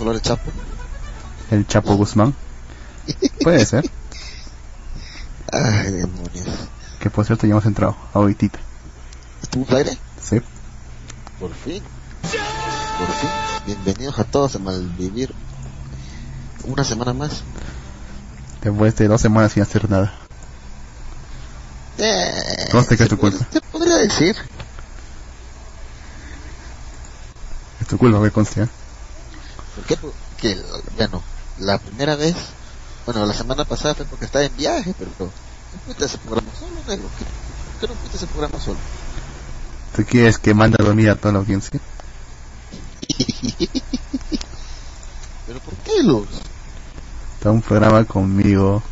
vamos a hablar Chapo. El Chapo Guzmán. Puede ser. Ay, demonios. Que por cierto ya hemos entrado ahorita. ¿Estuvo al aire? Sí. Por fin. Por fin. Bienvenidos a todos a Malvivir. Una semana más. Después de dos semanas sin hacer nada. Eh, ¿Cómo te cae se tu culpa? Se podría decir. Es tu culpa, que conste. ¿eh? ¿Por qué? Porque, bueno, la primera vez, bueno, la semana pasada fue porque estaba en viaje, pero no ese programa solo, negro. ¿Qué, por qué no fuiste ese programa solo? ¿Tú quieres que mande a dormir a toda la audiencia? ¿Pero por qué, Luz? Está un programa conmigo.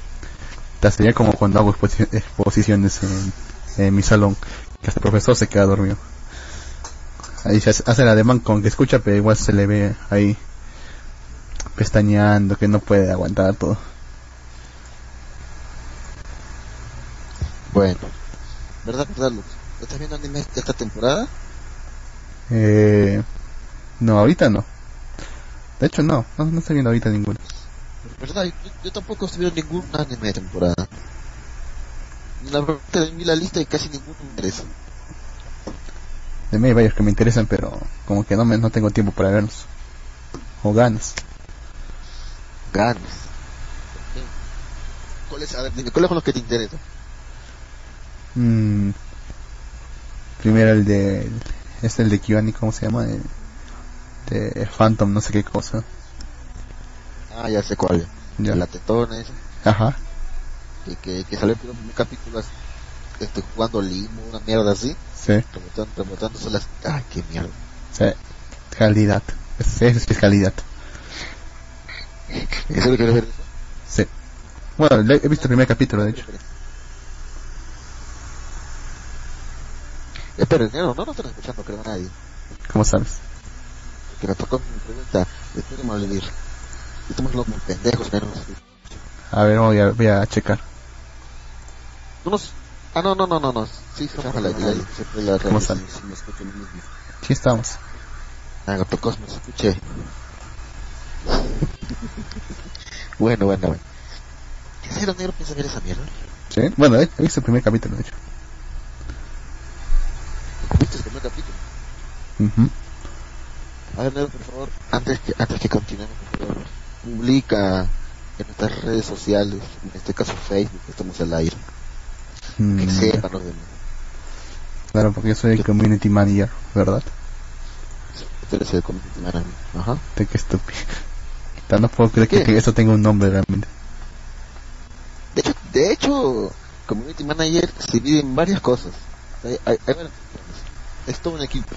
Te sería como cuando hago exposi- exposiciones en, en mi salón. Que hasta el profesor se queda dormido. Ahí se hace, hace el ademán con que escucha, pero igual se le ve ahí pestañeando, que no puede aguantar todo. Bueno, ¿verdad, verdad, Luz? ¿Estás viendo anime de esta temporada? Eh, no, ahorita no. De hecho, no, no, no estoy viendo ahorita ninguno. ¿Verdad? Yo, yo tampoco estoy viendo ningún anime de temporada. La verdad que vi la lista y casi ninguno me interesa. De mí hay varios que me interesan, pero como que no, me, no tengo tiempo para verlos. O ganas. Ganas. ¿Cuáles, a ver, ¿cuáles son los que te interesan? Mm, primero el de... Este el de Kiwani, ¿cómo se llama? El, de Phantom, no sé qué cosa. Ah, ya sé cuál. Ya. La tetona esa. Ajá. que, que, que salió el primer capítulo este, jugando limo, una mierda así, Sí, rebotando, rebotándose las... ¡Ay, qué mierda! sí. Calidad. Es, es, es calidad. ¿En serio quieres ver eso? Sí. Bueno, he visto el primer capítulo, de hecho. Espera, negro, no, no están escuchando, creo, a nadie. ¿Cómo sabes? Que me tocó mi pregunta, después de malvivir. Estamos los pendejos, menos. A ver, voy a, voy a checar. No nos... Ah, no, no, no, no, no. Sí, somos al aire, ahí, siempre la ¿Cómo radio, sabe? sí, a estamos. Ah, Gotocosmos, escuché. bueno, bueno, bueno. ¿Qué serio negro piensa ver esa mierda? Sí. Bueno, he, he visto el primer capítulo, de hecho. ¿Viste el primer capítulo? Ujú. A ver, Nero, por favor, antes que, antes que continuemos, por favor, publica en nuestras redes sociales, en este caso Facebook, que estamos al aire, Mm, que ya. sepan los demás. Claro, porque yo soy el community manager, ¿verdad? Tú eres el community manager. Ajá. De qué estúpido. No puedo creer que, eso tenga un nombre realmente. De hecho, de hecho, community manager se divide en varias cosas. Hay, hay, hay varias cosas. Es todo un equipo.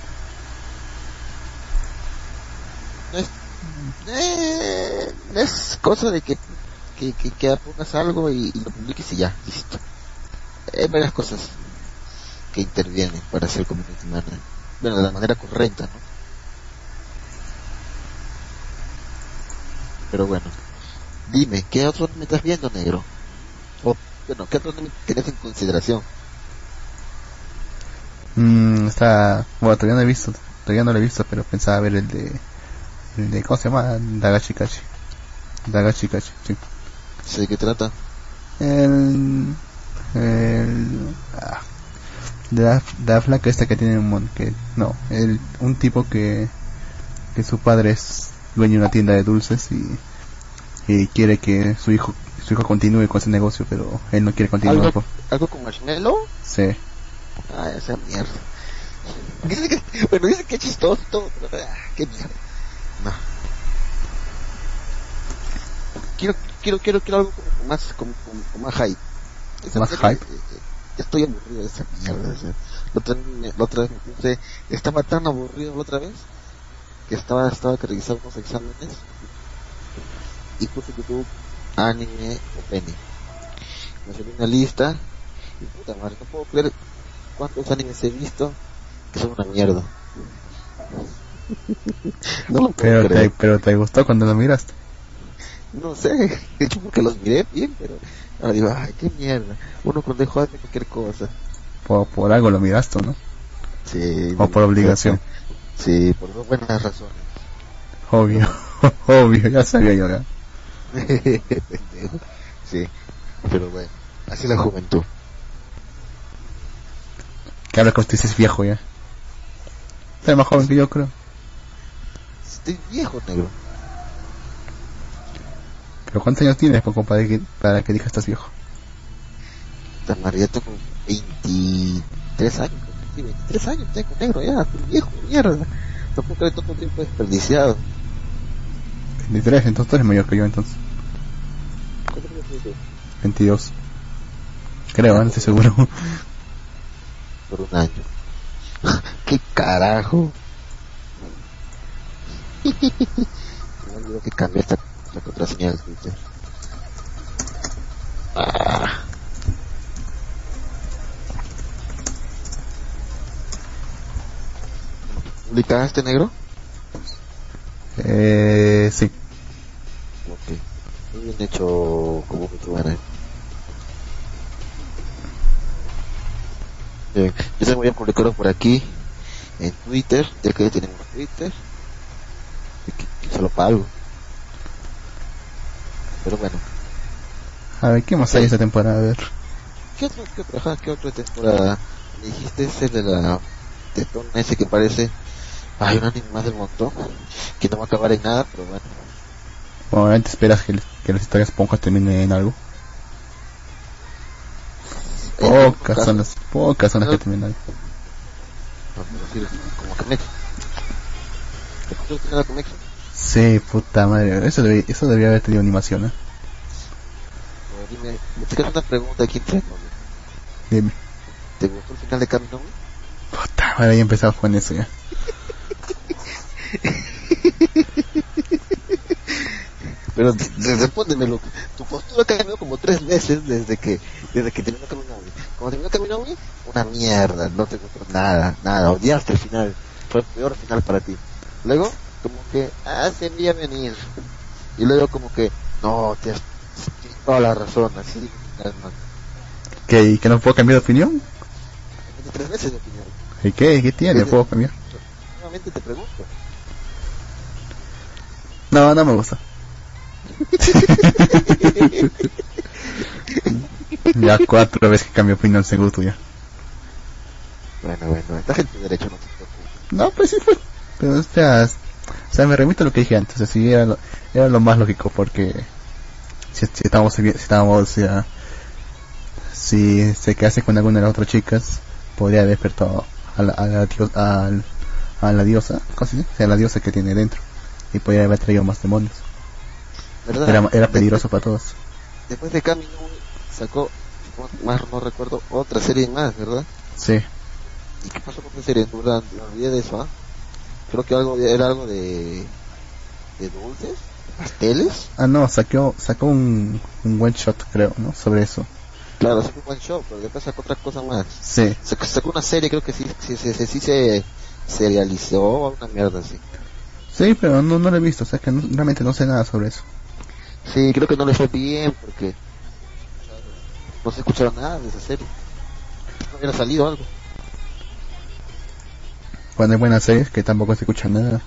No es, eh, no es cosa de que, que, que, que algo y, y lo publiques y ya, listo. Hay varias cosas que intervienen para ser community manager. Bueno, de la manera correcta, ¿no? Pero bueno, dime, ¿qué otro me estás viendo, negro? O, bueno, ¿qué otro anime tenés en consideración? Mm, está... Bueno, todavía no he visto. Todavía no lo he visto, pero pensaba ver el de... El de ¿Cómo se llama? Dagashi Kashi. Dagashi Kashi, sí. ¿De qué trata? El... El... ah, de, la, de la flaca esta que tiene un mon... Que, no, el, un tipo que... Que su padre es dueño de una tienda de dulces y... Y quiere que su hijo su hijo continúe con ese negocio, pero él no quiere continuar. ¿Algo, por- ¿Algo con marshmallow? Sí. Ah, esa mierda. Dice que, bueno, dice que es chistoso pero ah, qué mierda. No. Quiero, quiero, quiero, quiero algo con, más, con, con, con más hype. Esa ¿Más hype? eh, eh, ya estoy aburrido de esa mierda. o sea, la, otra, vez me- la otra vez me puse, estaba tan aburrido la otra vez estaba, estaba que revisar unos exámenes y puse YouTube anime o penny. Me salió una lista y puta madre, no puedo creer cuántos animes he visto que son una mierda. no lo puedo Pero te, pero te gustó cuando lo miraste. No sé, de hecho porque los miré bien, pero ahora digo, ay, qué mierda. Uno cuando dejó de cualquier cosa. Por, por algo lo miraste, ¿no? Sí. O por obligación. Sí, por dos buenas razones. Obvio. Obvio, ya sabía yo ya. sí, pero bueno, así la juventud. Que habla que usted es viejo ya. Está más joven que yo creo. Estoy viejo, negro. Pero ¿cuántos años tienes, poco para que, para que digas estás viejo? María tengo 23 años. Sí, 23 años tengo, negro, ya, estoy viejo, mierda. Tampoco hay tanto tiempo desperdiciado. 23, entonces tú eres mayor que yo entonces. ¿Cuánto tiempo tienes tú? 22. Creo, no estoy seguro. Por un año. ¿Qué carajo? Me olvidó que cambié esta la contraseña del Twitter. Ah. ¿Publicaste negro? Eh, sí. Ok. Muy bien hecho como que. Bien, yo se voy a publicarlo por aquí en Twitter, ya que ya tenemos Twitter. Y se lo pago. Pero bueno, A ver, ¿qué más hay esta temporada? A ver. ¿qué otro, qué otra, ajá, qué otra temporada? Me dijiste ese de la tetón ese que parece hay un anime más del montón que no va a acabar en nada, pero bueno. Bueno, esperas que, que las historias ponjas terminen en algo. Pocas son las, pocas son las que terminan. No, como Kimetsu. ¿Te acuerdas que? Sí, puta madre. Eso, debía, eso debía haber tenido animación, ¿eh? Dime, te una pregunta aquí entre. Dime. ¿Te gustó el final de Camino? Puta madre, ya empezamos con eso ya. Pero de- de- respóndemelo. Tu postura cambió como tres veces desde que desde que terminó Camino Cuando terminó Camino una mierda, no te gustó nada, nada, odiaste el final. Fue el peor final para ti. Luego, como que, ah, se envía venir. Y luego como que, no, tienes, tienes toda la razón, así. ¿Qué? ¿Y que no puedo cambiar de opinión? Tres veces de opinión. ¿Y qué? ¿Qué tiene? Sí. ¿Puedo cambiar? Nuevamente te pregunto. No, no me gusta. ya cuatro veces que cambio opinión según tuya. Bueno, bueno, estás en tu derecho, no te preocupes. No, pues sí fue. Pero, o sea, o sea, me remito a lo que dije antes. Así era lo, era lo más lógico porque si, si estábamos, si estábamos, o sea, si se quedase con alguna de las otras chicas, podría haber despertado a la, a la, dio- al- a la diosa, ¿cómo se dice? O sea, la diosa que tiene dentro. Y podría haber traído más demonios. ¿Verdad? Era, era Después- peligroso para todos. Después de Camino sacó, más no recuerdo, otra serie más, ¿verdad? Sí. ¿Y qué pasó con esa serie? No me olvidé de eso, ¿ah? Creo que algo era algo de, de dulces, pasteles. Ah, no, sacó, sacó un, un one shot, creo, ¿no? Sobre eso. Claro, sacó un buen show, pero después sacó otra cosa más. Sí. Sacó, sacó una serie, creo que sí, sí, sí, sí, sí se serializó o una mierda así. Sí, pero no, no lo he visto, o sea que no- realmente no sé nada sobre eso. Sí, creo que no le fue bien porque no se escuchaba nada de esa serie. No hubiera salido algo. Cuando hay buenas series que tampoco se escucha nada,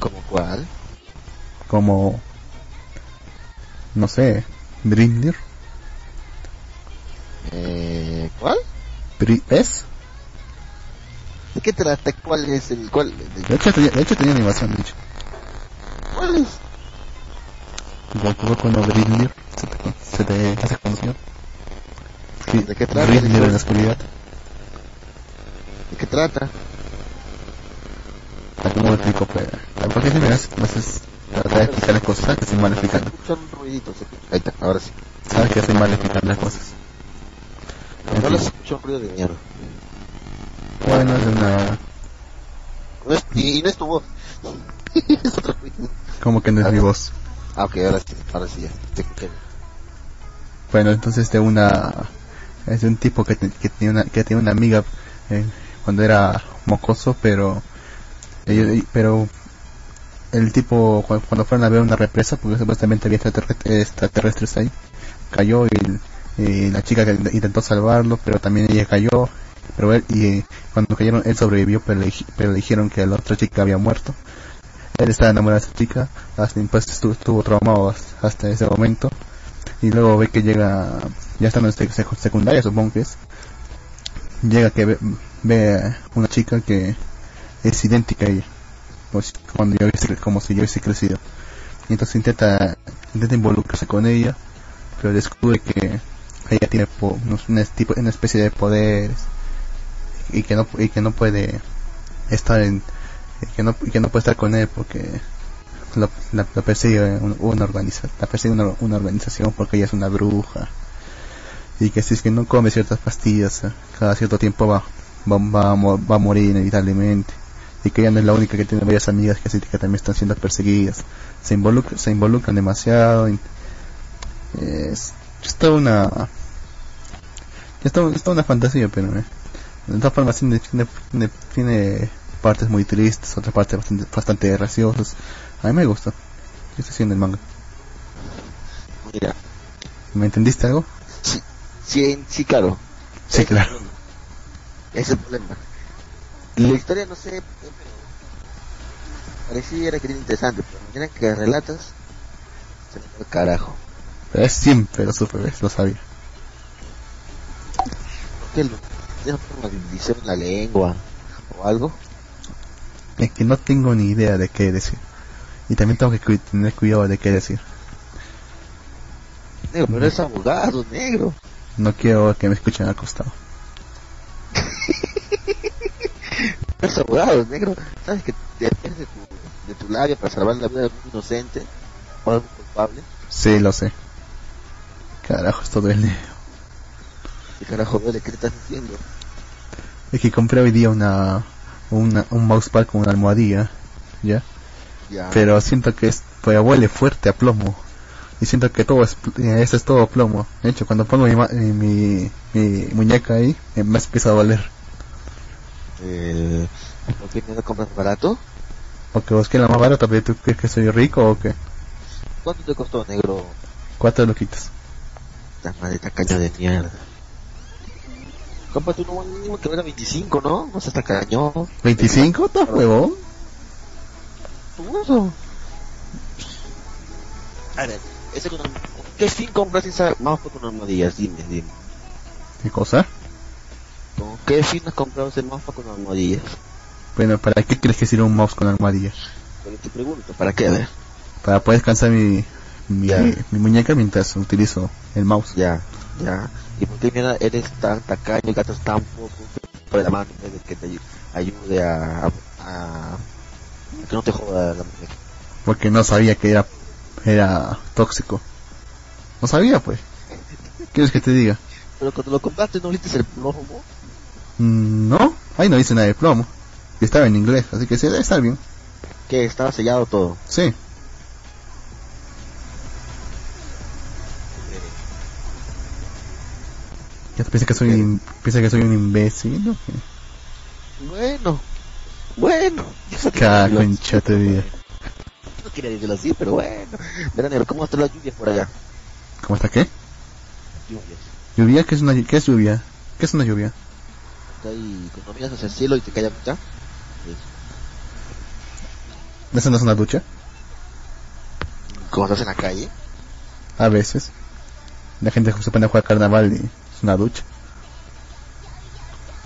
¿Como cuál? como, no sé, Brindir, Eh, ¿Cuál? ¿ves? ¿De qué trata? ¿Cuál es el cuál? de- De hecho, tenía, de hecho tenía animación, de hecho. ¿Cuál es? Goku cuando Brindir se te, se te hace conocido. Sí, ¿De qué trata? Brindir en la oscuridad. ¿De qué trata? ¿Cómo lo explico? Pues, porque si me das, pues es tratar de explicar las cosas, sabes que soy mal explicando. escucha un ruidito. Se escucha. Ahí está, ahora sí. Sabes que soy mal explicando las cosas. No les escucha un ruido de mierda. Bueno, es una, No es, y, no es tu voz. es ruido. como que no es mi voz. Ah, ok, ahora sí, ahora sí ya. Te. Bueno, entonces de una es de un tipo que, te- que tenía una que tenía una amiga eh, cuando era mocoso, pero ellos- pero el tipo cu- cuando fueron a ver una represa, porque supuestamente había extraterrestres, extraterrestres ahí, cayó y, y la chica intentó salvarlo, pero también ella cayó, pero él y eh, cuando cayeron él sobrevivió, pero le, pero le dijeron que la otra chica había muerto. él estaba enamorado de esa chica, hasta pues estuvo, estuvo traumado hasta- ese momento, y luego ve que llega, ya está en sec- sec- secundaria supongo que es, llega que ve, ve una chica que es idéntica a ella, pues, cuando yo hubiese, como si yo hubiese crecido. Y entonces intenta, intenta involucrarse con ella, pero descubre que ella tiene po- una, tipo, una especie de poderes y que no y que no puede estar en que no que no puede estar con él porque lo, la, persigue un- una organización la persigue una, organización porque ella es una bruja. Y que si es que no come ciertas pastillas eh, cada cierto tiempo va va, va, va a morir inevitablemente. Y que ella no es la única que tiene varias amigas que, que también están siendo perseguidas. Se involucra, se involucran demasiado es, es toda una es toda una fantasía pero eh, de todas formas tiene, tiene, partes muy tristes otras partes bastante, bastante graciosas a mí me gusta yo estoy haciendo el manga Mira, ¿me entendiste algo? sí, sí, sí, claro. sí Ese claro es el problema. Ese es el problema. La historia, no sé, pero pareciera que era interesante, pero la manera que relatas, se me fue el carajo. pero es siempre lo supe lo sabía ¿Por qué lo tiene una división en la lengua o algo? es que no tengo ni idea de qué decir y también tengo que cu- tener cuidado de qué decir Negro, pero eres abogado, negro. no quiero que me escuchen al costado Eres abogado, negro. ¿Sabes que depende de tu, de tu labia para salvar la vida de un inocente o de un culpable? sí lo sé carajo esto duele ¿Qué carajo duele? ¿Qué estás diciendo? es que compré hoy día una, una un mousepad con una almohadilla ya Ya. pero siento que es, pues huele fuerte a plomo y siento que todo es, eh, eso es todo plomo de hecho cuando pongo mi, eh, mi, mi muñeca ahí eh, me empieza a doler Eh, ¿Por qué no lo compras barato? porque busqué la más barata pero tú crees que soy rico o qué ¿Cuánto te costó, negro? cuatro madre esta caña de mierda. Cómprate uno mínimo que valga 25, ¿no? No seas tacaño. ¿25? ¿Estás huevón? uso. A ver, ese con ¿qué fin compras esa mousepad con almohadillas? Dime, dime. ¿qué cosa? ¿Con qué fin has comprado ese mousepad con almohadillas? bueno ¿para qué crees que sirve un mouse con almohadilla? Pero te pregunto, ¿para qué? A ver. para poder descansar mi, mi, mi muñeca mientras utilizo el mouse Ya, ya. ¿Y por qué eres tan tacaño y gastas tan poco por la mano de que te ayu- ayude a, a, a- que no te joda la muñeca? porque no sabía que era era tóxico no sabía pues ¿quieres que te diga? Pero cuando lo compraste no viste el plomo. Mm, no ahí no dice nada de plomo y estaba en inglés así que sí debe estar bien Que estaba sellado todo. sí piensa que soy un, piensa que soy un imbécil ¿no? Bueno, bueno. Yo no Ca- quería decirlo concha tu vida. No quería decirlo así, pero bueno. Verá, negro, ¿cómo están las lluvias por allá? ¿cómo está qué? Lluvias. lluvia qué es una qué es lluvia qué es una lluvia ahí, cuando miras hacia el cielo y te cae agüita. ¿eso no es una ducha? Como estás en la calle. a veces la gente se pone a jugar carnaval y una ducha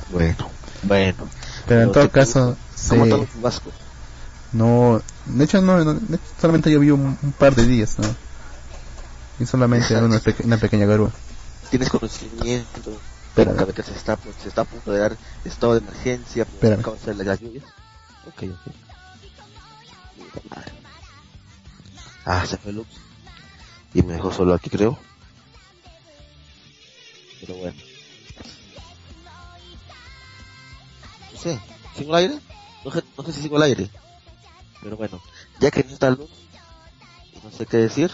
Bueno, bueno. pero en todo caso ¿Cómo sí. chubascos? No, de hecho no, no, de hecho, solamente llovió un, un par de días, ¿no? Y solamente una, peque- una pequeña grúa. tienes conocimiento pero que se está pues, se está a punto de dar estado de emergencia por causa de las lluvias ok ok ah se fue Lux y me dejó solo aquí creo pero bueno no sé sigo al aire no, sé- no sé si sigo al aire pero bueno ya que no está Lux y no sé qué decir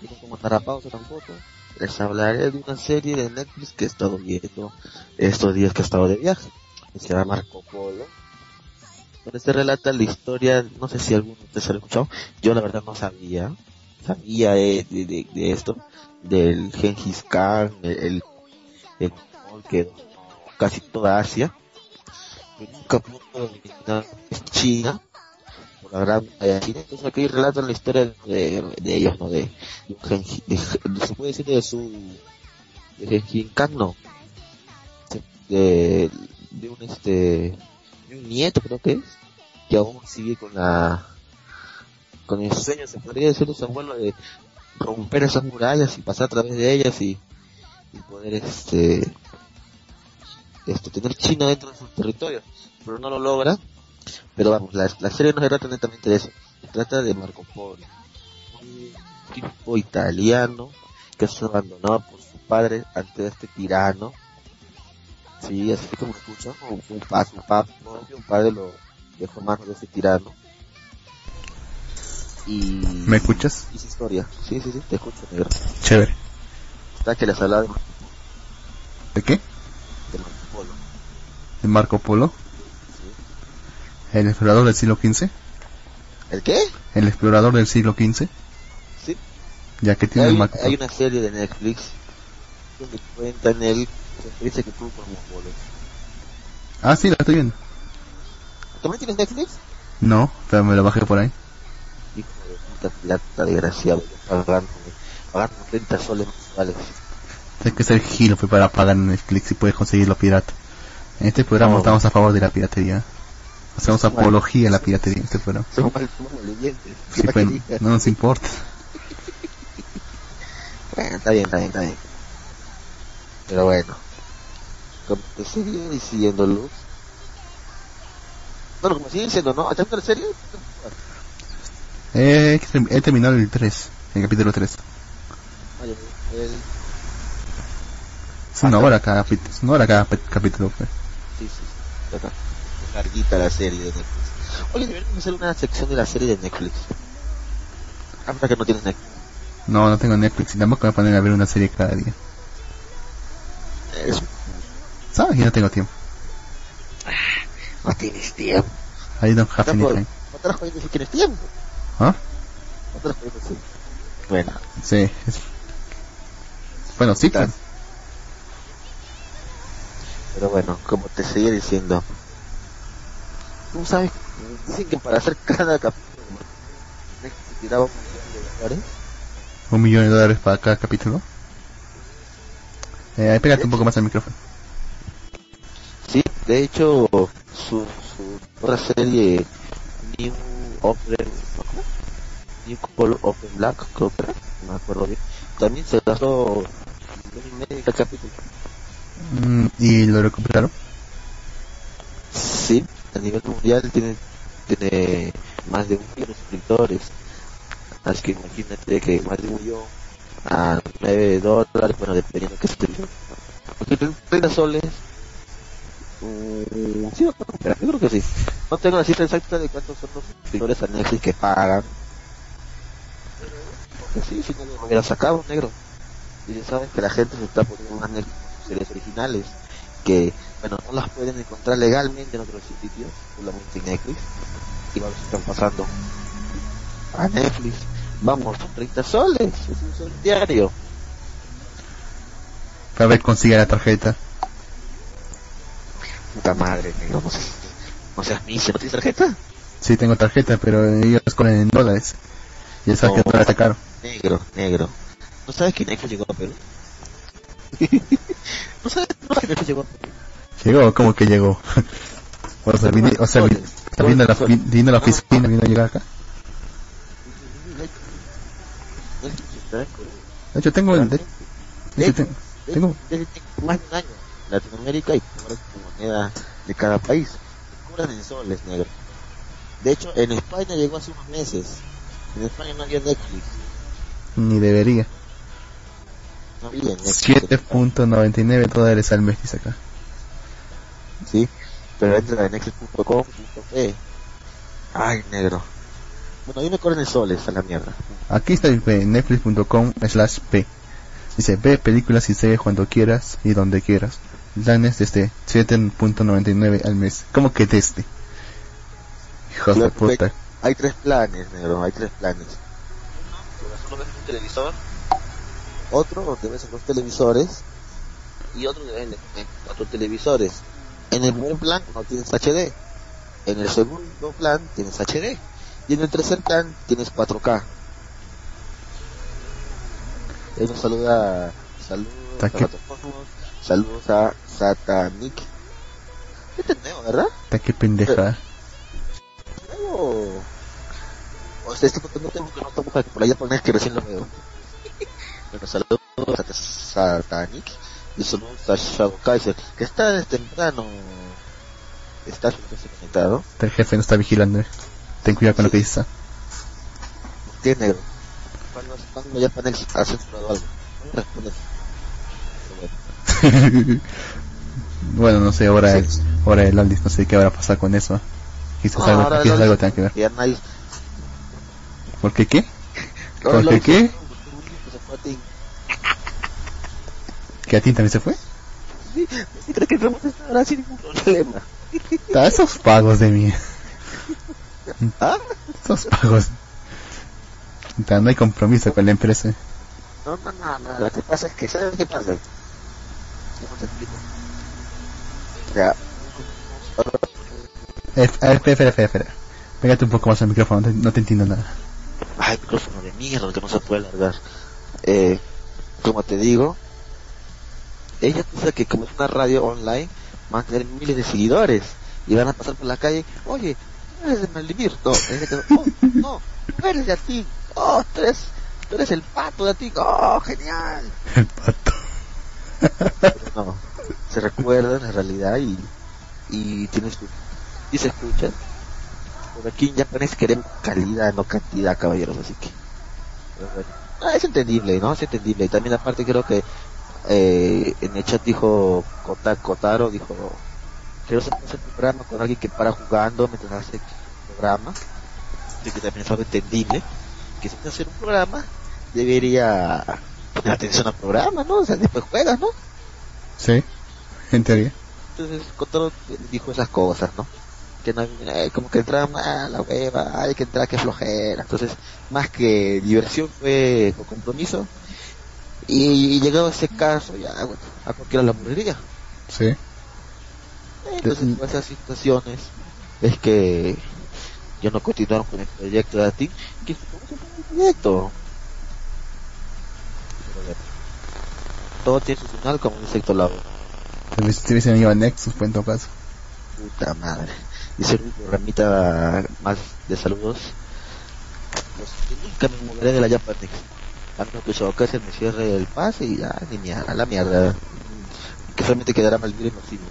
y no como dar a pausa tampoco les hablaré de una serie de Netflix que he estado viendo estos días que he estado de viaje. Se llama Marco Polo. Donde se relata la historia, no sé si alguno de ustedes ha escuchado, yo la verdad no sabía, sabía de, de, de- de esto, del Genghis Khan, el, el, el que casi toda Asia, nunca pudo dominar China, por la gran entonces aquí relatan la historia de, de ellos, ¿no? De, de, se puede decir de su de Gengis Khan, no, de, de un este de un nieto creo que es que aún sigue con la con el sueño se podría decir de su abuelo de romper esas murallas y pasar a través de ellas y, poder este este tener China dentro de sus territorios pero no lo logra. Pero vamos la, la serie no se trata netamente eso. Se trata de Marco Polo un tipo italiano que es abandonado por su padre ante este tirano. Sí, así como escuchan, un, un, un, un padre lo dejó manos de ese tirano. Y... ¿Me escuchas? Y su historia. Sí, sí, sí, te escucho, negro. Chévere. Está que les hablaba de... ¿De qué? De Marco Polo. ¿De Marco Polo? Sí. ¿El explorador del siglo XV? ¿El qué? ¿El explorador del siglo XV? Sí. Ya que tiene hay, Marco hay una serie de Netflix donde cuentan el dice que tú por Polo. Ah, sí, la estoy viendo. ¿También tienes Netflix? No, pero me lo bajé por ahí. Puta plata, desgraciado, pagando, pagando 30 soles mensuales. Tienes que ser giro fue para pagar Netflix y puedes conseguirlo pirata. En este programa No. estamos a favor de la piratería. Hacemos Somos apología a la piratería en este programa. Somos mal, somos. Sí, pues, no nos importa. Bueno, está bien, está bien, está bien. Pero bueno, como te sigue diciendo Luz. Bueno, como sigue diciendo, ¿no? ¿Hasta la serie? Eh, he terminado el 3, el capítulo 3. Oye, el... Es una hora cada capítulo, es una hora cada capítulo. pues. Sí, sí. Acá. Larguita la serie de Netflix. Oye, deberíamos hacer una sección de la serie de Netflix. Ahora que no tienes Netflix. No, no tengo Netflix y tampoco me ponen a ver una serie cada día. Es... ¿Sabes? Y no tengo tiempo. No tienes tiempo. I don't have any time. No tienes tiempo. ¿Ah? No te las jodiendo si. Bueno, Sí. Bueno, sí, pues. pero bueno, como te seguía diciendo. Tú sabes, dicen que para hacer cada capítulo tiraba un millón de dólares. Un millón de dólares para cada capítulo. Eh, ahí pégate un poco más al micrófono. Sí, de hecho, su, su otra serie, New Open, ¿cómo? New Color Open Black, creo que era, no me acuerdo bien, también se gastó un millón y medio cada capítulo. ¿Y lo recuperaron? Sí, a nivel mundial tiene, tiene más de un millón de suscriptores. Así que imagínate que más de un millón a 9 dólares, bueno, dependiendo de qué suscripción. Porque 30 soles. Lo puedo comprar, yo creo que sí. No tengo la cifra exacta de cuántos son los suscriptores a Netflix que pagan. Porque sí, si no lo hubiera sacado, negro. Y ya sabes que la gente se está poniendo más Netflix series originales que bueno, no las pueden encontrar legalmente en otros sitios, solamente en Netflix, y ahora se están pasando a Netflix. Vamos, son 30 soles, es un sol diario. Para ver, consigue la tarjeta. Puta madre, negro, no seas, no seas miser, ¿no tienes tarjeta? Sí, tengo tarjeta, pero ellos cobran en dólares. Y sabes que No. dólar está caro. Negro, negro. ¿No sabes que Netflix llegó a Perú? ¿No sabes, no sabes que Netflix llegó a Perú? Llegó, como que llegó. o sea, vine, o sea, vi- está viendo la, vi- vino a la oficina, vino a llegar acá. De hecho, tengo el... De, hecho, tengo... desde más de un año Latinoamérica y cobran su moneda de cada país. Cobran en soles, negro. De hecho, en España llegó hace unos meses. En España no había Netflix. Ni debería. No había Netflix. 7.99 dólares al mes, dice acá. Sí, pero entra en netflix.com.p. Ay, negro. Bueno, ahí me cobran en soles a la mierda. Aquí está el P, netflix.com slash P. Dice, ve películas y series cuando quieras y donde quieras. Planes desde 7.99 al mes. ¿Cómo que desde? Hijos de Claro, puta. Hay tres planes, negro, hay tres planes. Uno, ves un televisor. Otro, donde ves en dos televisores. Y otro, donde ves cuatro televisores. En el primer plan no tienes HD. En el segundo plan tienes HD. Y en el tercer plan tienes 4K. Eso saluda, saludos saludos a Satanic. Es nuevo, ¿verdad? Está que pendeja. Nuevo. O sea, esto porque no tengo que no para que por allá pones que recién lo veo. bueno, saludos a Satanic y saludos a Shadow Kaiser, que está desde temprano. Está conectado. El jefe no está vigilando. eh. Ten cuidado con lo que dices. ¿Qué negro? Cuando, cuando ya Panex ha censurado algo. No. Pero bueno. no sé, ahora, Sí. ahora el Aldis, no sé qué habrá pasado con eso. Quizás Ah, algo, quizás algo tenga que ver. Ya nadie. ¿Por qué qué? ¿Por qué qué? ¿Que a ti también se fue? Sí, ¿sí cree que Ramos está ahora sin ningún problema? Ah, esos pagos de mí. ¿Ah? Esos pagos. No hay compromiso con la empresa. No, no, no, no, lo que pasa es que, ¿sabes qué pasa? ¿Cómo te explico? O sea, a ver, espera, espera, espera. Pégate un poco más al micrófono, no te, no te entiendo nada. ay, micrófono de mierda que no se puede largar. Eh, como te digo, ella piensa que como es una radio online, van a tener miles de seguidores y van a pasar por la calle, oye, tú eres de Maldivir, no, es de oh, no, eres de Atín, oh, tú eres, tú eres el pato de Atín, oh, genial. El pato. No, se recuerdan en realidad y, y tienes tu, y se escuchan. Por aquí en japonés queremos calidad, no cantidad, caballeros, así que. Ah, es entendible, ¿no? Es entendible. Y también aparte creo que eh, en el chat dijo Kota, Kotaro, dijo, quiero hacer un programa con alguien que para jugando mientras hace el programa. Así que también es algo entendible. Que si hacer un programa, debería poner atención al programa, ¿no? O sea, después juegas, ¿no? Sí, en teoría. Entonces, Kotaro dijo esas cosas, ¿no? Que no, eh, como que entraba mal la hueva, hay que entrar que flojera. Entonces, más que diversión fue con compromiso. Y, y llegado a ese caso, ya, bueno, a cualquiera la aburriría. Sí. Entonces, Mm. por esas situaciones, es que yo no continuaron con el proyecto de ti, que fue un proyecto. Pero bueno, todo tiene su final, como dice Héctor Lavo. Si hubiese- si hubiesen ido a Nexus, pues en todo caso. Puta madre. Dice un programita más de saludos. Pues, yo nunca me moveré de la Japanex. A menos que se me cierre el pase y ya, ni mierda, a la mierda. Que solamente quedará Malvira y Maximo.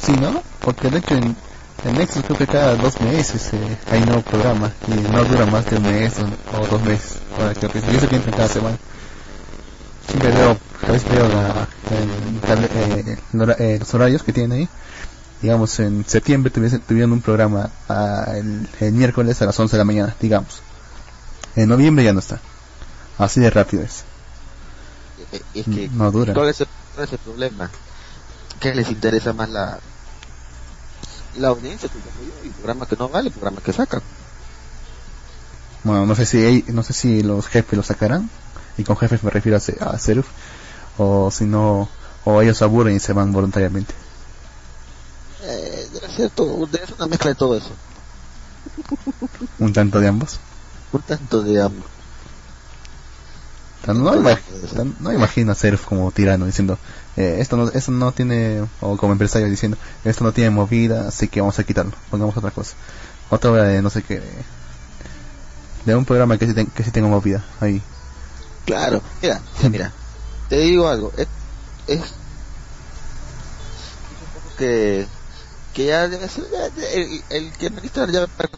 Sí, ¿no? Porque de hecho en, en Nexus creo que cada dos meses eh, hay nuevo programa y no dura más de un mes o, o dos meses. Ahora creo que y eso que cada semana. Siempre veo, a veces veo la, el eh, el eh, los horarios que tienen ahí. Digamos, en septiembre tuvieron un programa ah, el, el miércoles a las 11 de la mañana, digamos. En noviembre ya no está. Así de rápido es. Eh, Es que, No dura. ¿cuál es, el, cuál es el problema? ¿Qué les interesa más la la audiencia? Pues, yo, y programa que no vale, programa que sacan. Bueno, no sé si no sé si los jefes lo sacarán y con jefes me refiero a, a Seruf o si no o ellos se aburren y se van voluntariamente. Eh, debe ser todo, debe ser una mezcla de todo eso. Un tanto de ambos. Un tanto de ambos. No, ima- tan- no imagino a Seruf como tirano diciendo eh, esto no esto no tiene o como empresario diciendo esto no tiene movida así que vamos a quitarlo pongamos otra cosa otra obra de no sé qué de, de un programa que sí, ten- que sí tenga movida ahí Claro, mira, mira, mira, te digo algo, es, es, es que, que ya debe ser, ya- el, el que administra ya ya para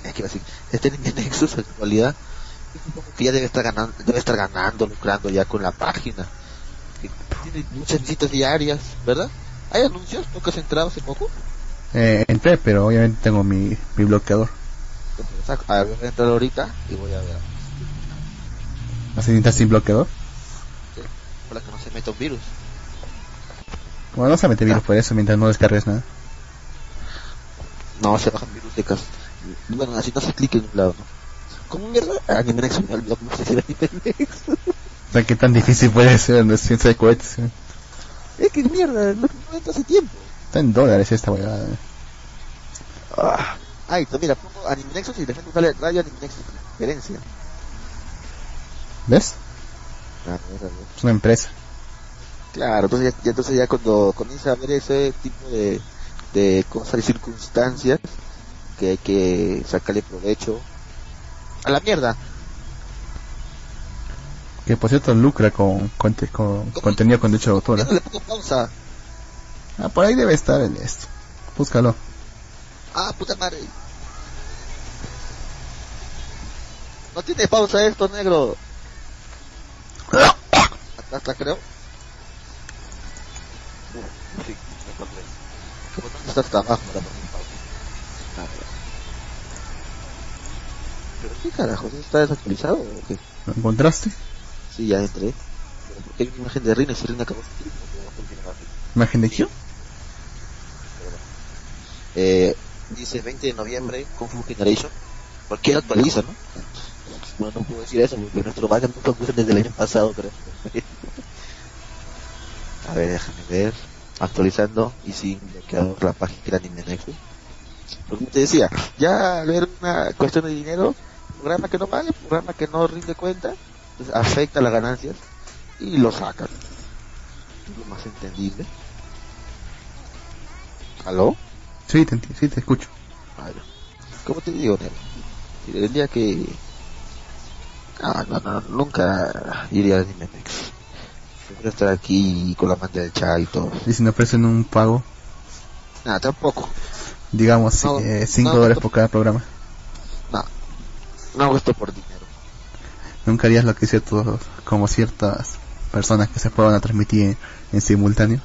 ¿qué iba a decir? este en Nexus en actualidad, es que ya debe estar ganando, debe estar ganando, lucrando ya con la página, que tiene muchas visitas diarias, ¿verdad? Hay anuncios, ¿no que has entrado hace poco? eh, entré pero obviamente tengo mi, mi bloqueador a ver, voy a entrar ahorita y voy a ver, necesitas sin bloqueador ¿sí? para que no se meta un virus. bueno no se mete virus por eso mientras no descargues nada No, se bajan virus de casa. Bueno, así no se clic en un lado, ¿no? ¿Cómo mierda? Anime Nexus me olvidó cómo se dice Anime Nexus. o sea qué tan difícil puede ser no es ciencia de cohetes eh. Es que mierda, no, no entra hace tiempo. está en dólares esta weá Ah, Ahí, tú mira, pongo Anime Nexus y de frente sale Radio Anime Nexus. Diferencia. ¿Ves? Ah, mira, mira. Es una empresa. Claro, entonces ya, ya- entonces ya cuando comienza a ver ese tipo de, de cosas y circunstancias que hay que sacarle provecho a la mierda. Que por cierto lucra con, conte- con contenido con derecho de autor. Yo ¿eh? no le pongo pausa. Ah, por ahí debe estar el esto. Búscalo. Ah, puta madre. No tiene pausa esto, negro. Hasta, creo. Sí, me encontré. ¿Qué botón está hasta abajo poner pausa? Ah. ¿Pero qué carajo? ¿Está desactualizado o qué? ¿Lo encontraste? Sí, ya entré. Pero ¿por qué hay una imagen de Rina y si Rina acabó? ¿Imagen de quién? Eh, dice 20 de noviembre, Kung Fu Generation. Cualquiera actualiza, ¿no? Bueno, no puedo decir eso porque nuestro vaga nunca puso desde el año pasado, creo. A ver, déjame ver. Actualizando y sin bloqueado la página de Anime Nexus. Lo que te decía, ya al ver una cuestión de dinero, programa que no vale, programa que no rinde cuenta, pues afecta las ganancias y lo sacan. Es lo más entendible. ¿Aló? Sí, te, sí, te escucho. Vale. ¿Cómo te digo, Nero? El día que... Ah, no, no, nunca iría a Animex. Prefiero estar aquí con la manta del chat y todo. Y si me ofrecen un pago, Nada, tampoco. digamos, No, 5 no, dólares no. por cada programa. No. No hago esto por dinero. Nunca harías lo que ciertos, como ciertas personas que se puedan transmitir en, en simultáneo.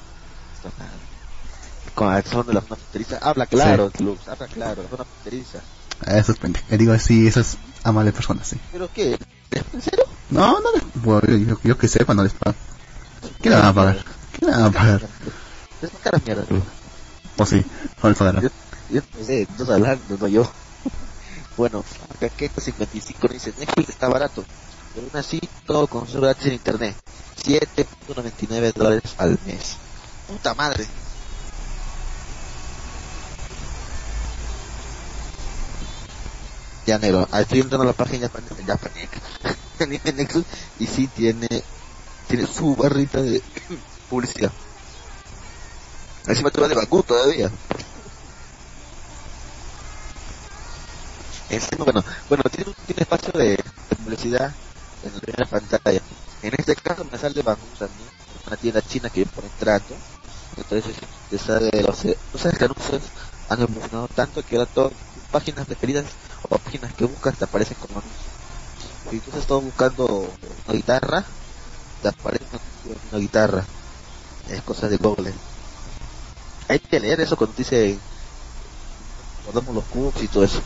Con la de la fronteriza. Habla claro, Luz, habla claro, la zona fronteriza. A esos pendejos. Eh, Digo, sí, esas amables personas, sí. ¿Pero qué? ¿En serio? No, no les, bueno, yo, yo, yo que sepa, no les pago. ¿Qué le van a pagar? ¿Qué le van a pagar? Es una cara mierda. O sí, no les pagarán. Yo, yo no sé, no hablando, no yo. Bueno, acá Keto 55 dice, Netflix está barato, pero aún así todo con su gratis en internet. 7.99 dólares al mes. Puta madre. Ya negro, ah, estoy entrando a la página de Nexus, y sí tiene, tiene su barrita de publicidad. Encima te va de Bakú todavía. Este, bueno, bueno, tiene, tiene espacio de, publicidad en la primera pantalla. En este caso me sale Banggood también, una tienda china que yo por trato. Entonces te sale los, tú que anuncios han evolucionado tanto que ahora tus páginas preferidas o páginas que buscas te aparecen como. Si tú estás buscando una guitarra, te aparece una, guitarra. Es cosa de Google. Hay que leer eso cuando dice guardamos los cubos y todo eso.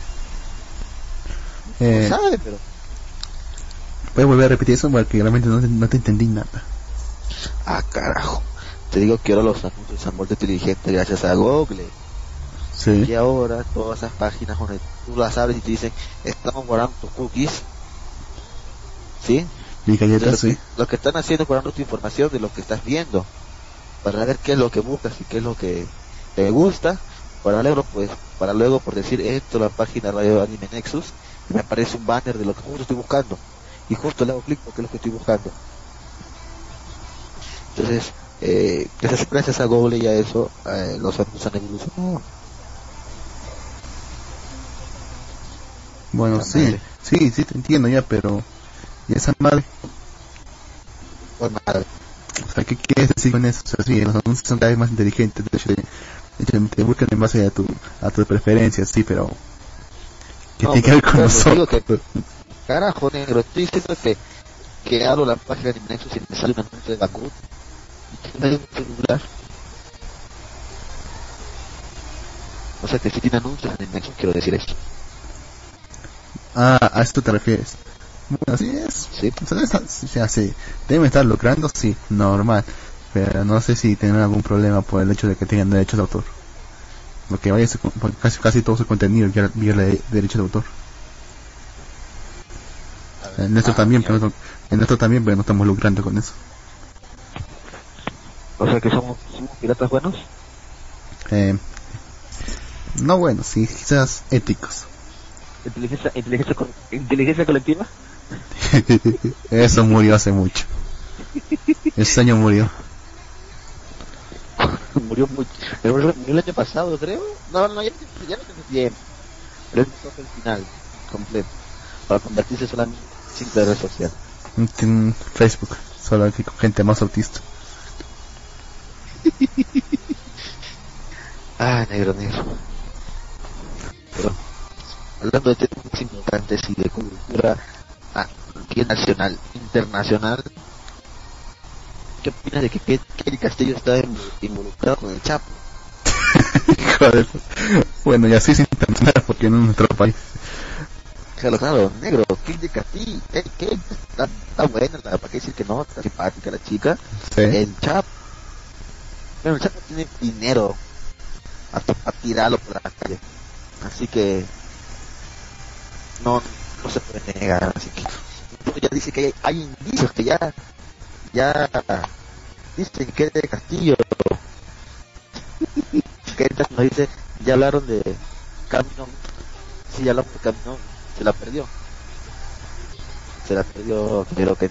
Eh, sabe, pero ¿Puedes volver a repetir eso? Porque realmente no te, no te entendí nada. ah carajo. Te digo que ahora los anuncios han vuelto inteligentes gracias a Google. Sí. Y ahora todas esas páginas donde tú las abres y te dicen estamos guardando tus cookies. ¿Sí? Mi galleta, Entonces, sí. Lo que están haciendo es guardando tu información de lo que estás viendo. Para ver qué es lo que buscas y qué es lo que te gusta. Para luego, pues, para luego por decir esto la página Radio Anime Nexus y me aparece un banner de lo que justo estoy buscando. Y justo le hago clic porque es lo que estoy buscando. Entonces, eh, gracias, gracias a Google y a eso, eh, los anuncios han evolucionado. Bueno, Puta sí. madre. Sí, sí, te entiendo ya, pero... ¿Y esa madre? Pues madre. O sea, ¿qué quieres decir con eso? O sea, sí, los anuncios son cada vez más inteligentes. De hecho, de- de hecho, te buscan en base a tu, a tus preferencias, sí, pero... ¿Qué No, tiene que ver con claro, nosotros? Carajo, negro, estoy diciendo que, que abro la página de Nexus y me sale un anuncio de Bakut. Y que me un celular. O sea que si tiene anuncios en Nexus, quiero decir eso. Ah, a esto te refieres. Bueno, así es. Sí. O sea, sí, deben estar lucrando, sí, normal. Pero no sé si tienen algún problema por el hecho de que tengan derechos de autor. Porque vaya, casi, casi todo su contenido viola, viola de- derechos de autor. En esto Ah, también, pero no- en esto también, pero no estamos lucrando con eso. O sea que somos, somos piratas buenos. Eh, No bueno, sí, quizás éticos. ¿Inteligencia, inteligencia, inteligencia colectiva? Eso murió hace mucho. Ese año murió. murió mucho. Murió el año pasado, creo. No, no, ya, ya no tiempo. Pero él el final completo para convertirse solamente en red social. En Facebook, solo aquí con gente más autista. ah, negro, negro. Pero, hablando de temas importantes y de cultura ah, nacional, internacional, ¿qué opinas de que, que, el Castillo está involucrado con el Chapo? Joder. Bueno, y así es internacional porque no en nuestro país. Claro, claro, negro, ¿qué de Castillo? ¿Qué, qué? Está, está buena, ¿para qué decir que no? Está simpática la chica. Sí. El Chapo. Pero el Chapo tiene dinero hasta para tirarlo por la calle. Así que no, no se puede negar. Así que ya dice que hay, hay indicios que ya ya dicen que es de Castillo. Que nos dice ya hablaron de Camino si ya hablamos de Camino se la perdió. Se la perdió pero que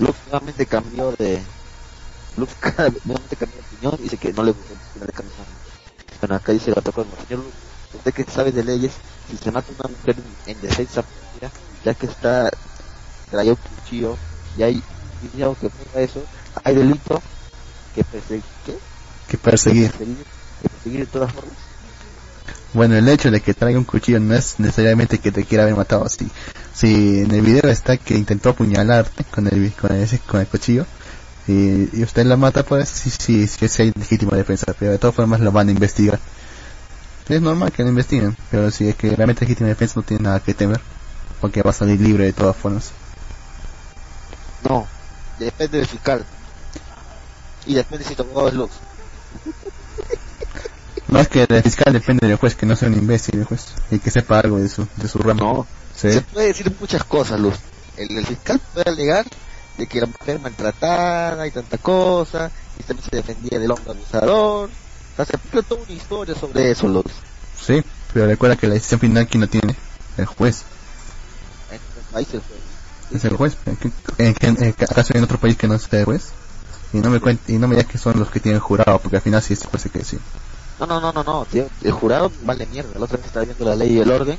Lux nuevamente cambió de Lux nuevamente cambió de opinión dice que no le gustó el de Camino. Bueno acá dice la toca señor Lux usted que sabe de leyes si se mata una mujer en, defensa ya que está trae un cuchillo y hay video que prueba eso, hay delito que perseguir, ¿qué? Que perseguir. Que perseguir, de todas formas. Bueno, el hecho de que traiga un cuchillo no es necesariamente que te quiera haber matado. Si, si en el video está que intentó apuñalarte con el, con ese, con el cuchillo y, y usted la mata, pues sí, sí, sí, sí hay legítima defensa, pero de todas formas lo van a investigar. Es normal que lo investiguen, pero si es que realmente legítima defensa no tiene nada que temer, porque va a salir libre de todas formas. No, depende del fiscal. Y depende si tomó luz. No es que el fiscal depende del juez, que no sea un imbécil el juez, y que sepa algo de su, de su ramo. No, se puede decir muchas cosas, Luz. El, fiscal puede alegar de que la mujer maltratada y tanta cosa, y también se defendía del hombre abusador. O sea, se toda una historia sobre eso, Luz. Sí, pero recuerda que la decisión final aquí no tiene el juez. En el país el juez es el juez. ¿Acaso hay en otro país que no sea el juez? Y no me cuente, y no me digas que son los que tienen jurado, porque al final sí es juez que sí. No, no, no, no, no, tío. El jurado vale mierda. La otra vez estaba viendo la ley y el orden,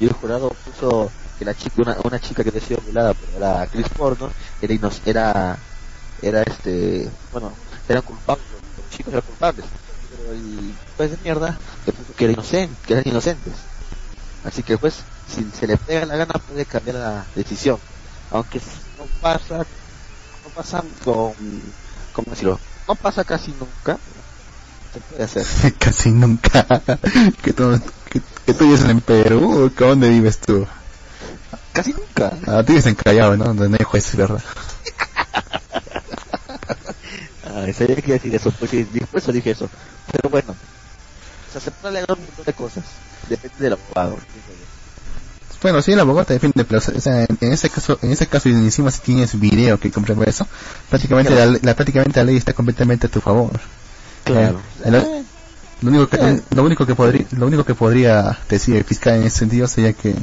y el jurado puso que la chica, una, una chica que había sido violada, pero era Chris Porno, era, era, era este, bueno, eran culpables, los chicos eran culpables, el juez de mierda que era inocente, que eran inocentes. Así que pues, si se le pega la gana puede cambiar la decisión aunque no pasa, no pasa con, ¿cómo decirlo? No pasa casi nunca, se puede hacer. casi nunca. que tú, que, que tú vives en Perú, ¿o ¿dónde vives tú? Casi nunca. Ah, tú vives en Callao, ¿no? Donde no hay jueces, ¿verdad? ah, sabía que decir eso, porque después dije eso. Pero bueno, se alegar un montón de cosas. Depende del abogado. Bueno, sí, el abogado te defiende, pero o sea, en ese caso, en ese caso, y encima si tienes video que comprueba eso, prácticamente, la, prácticamente la ley está completamente a tu favor. Claro. Eh, lo único que, lo único que podría, lo único que podría decir el fiscal en ese sentido sería que,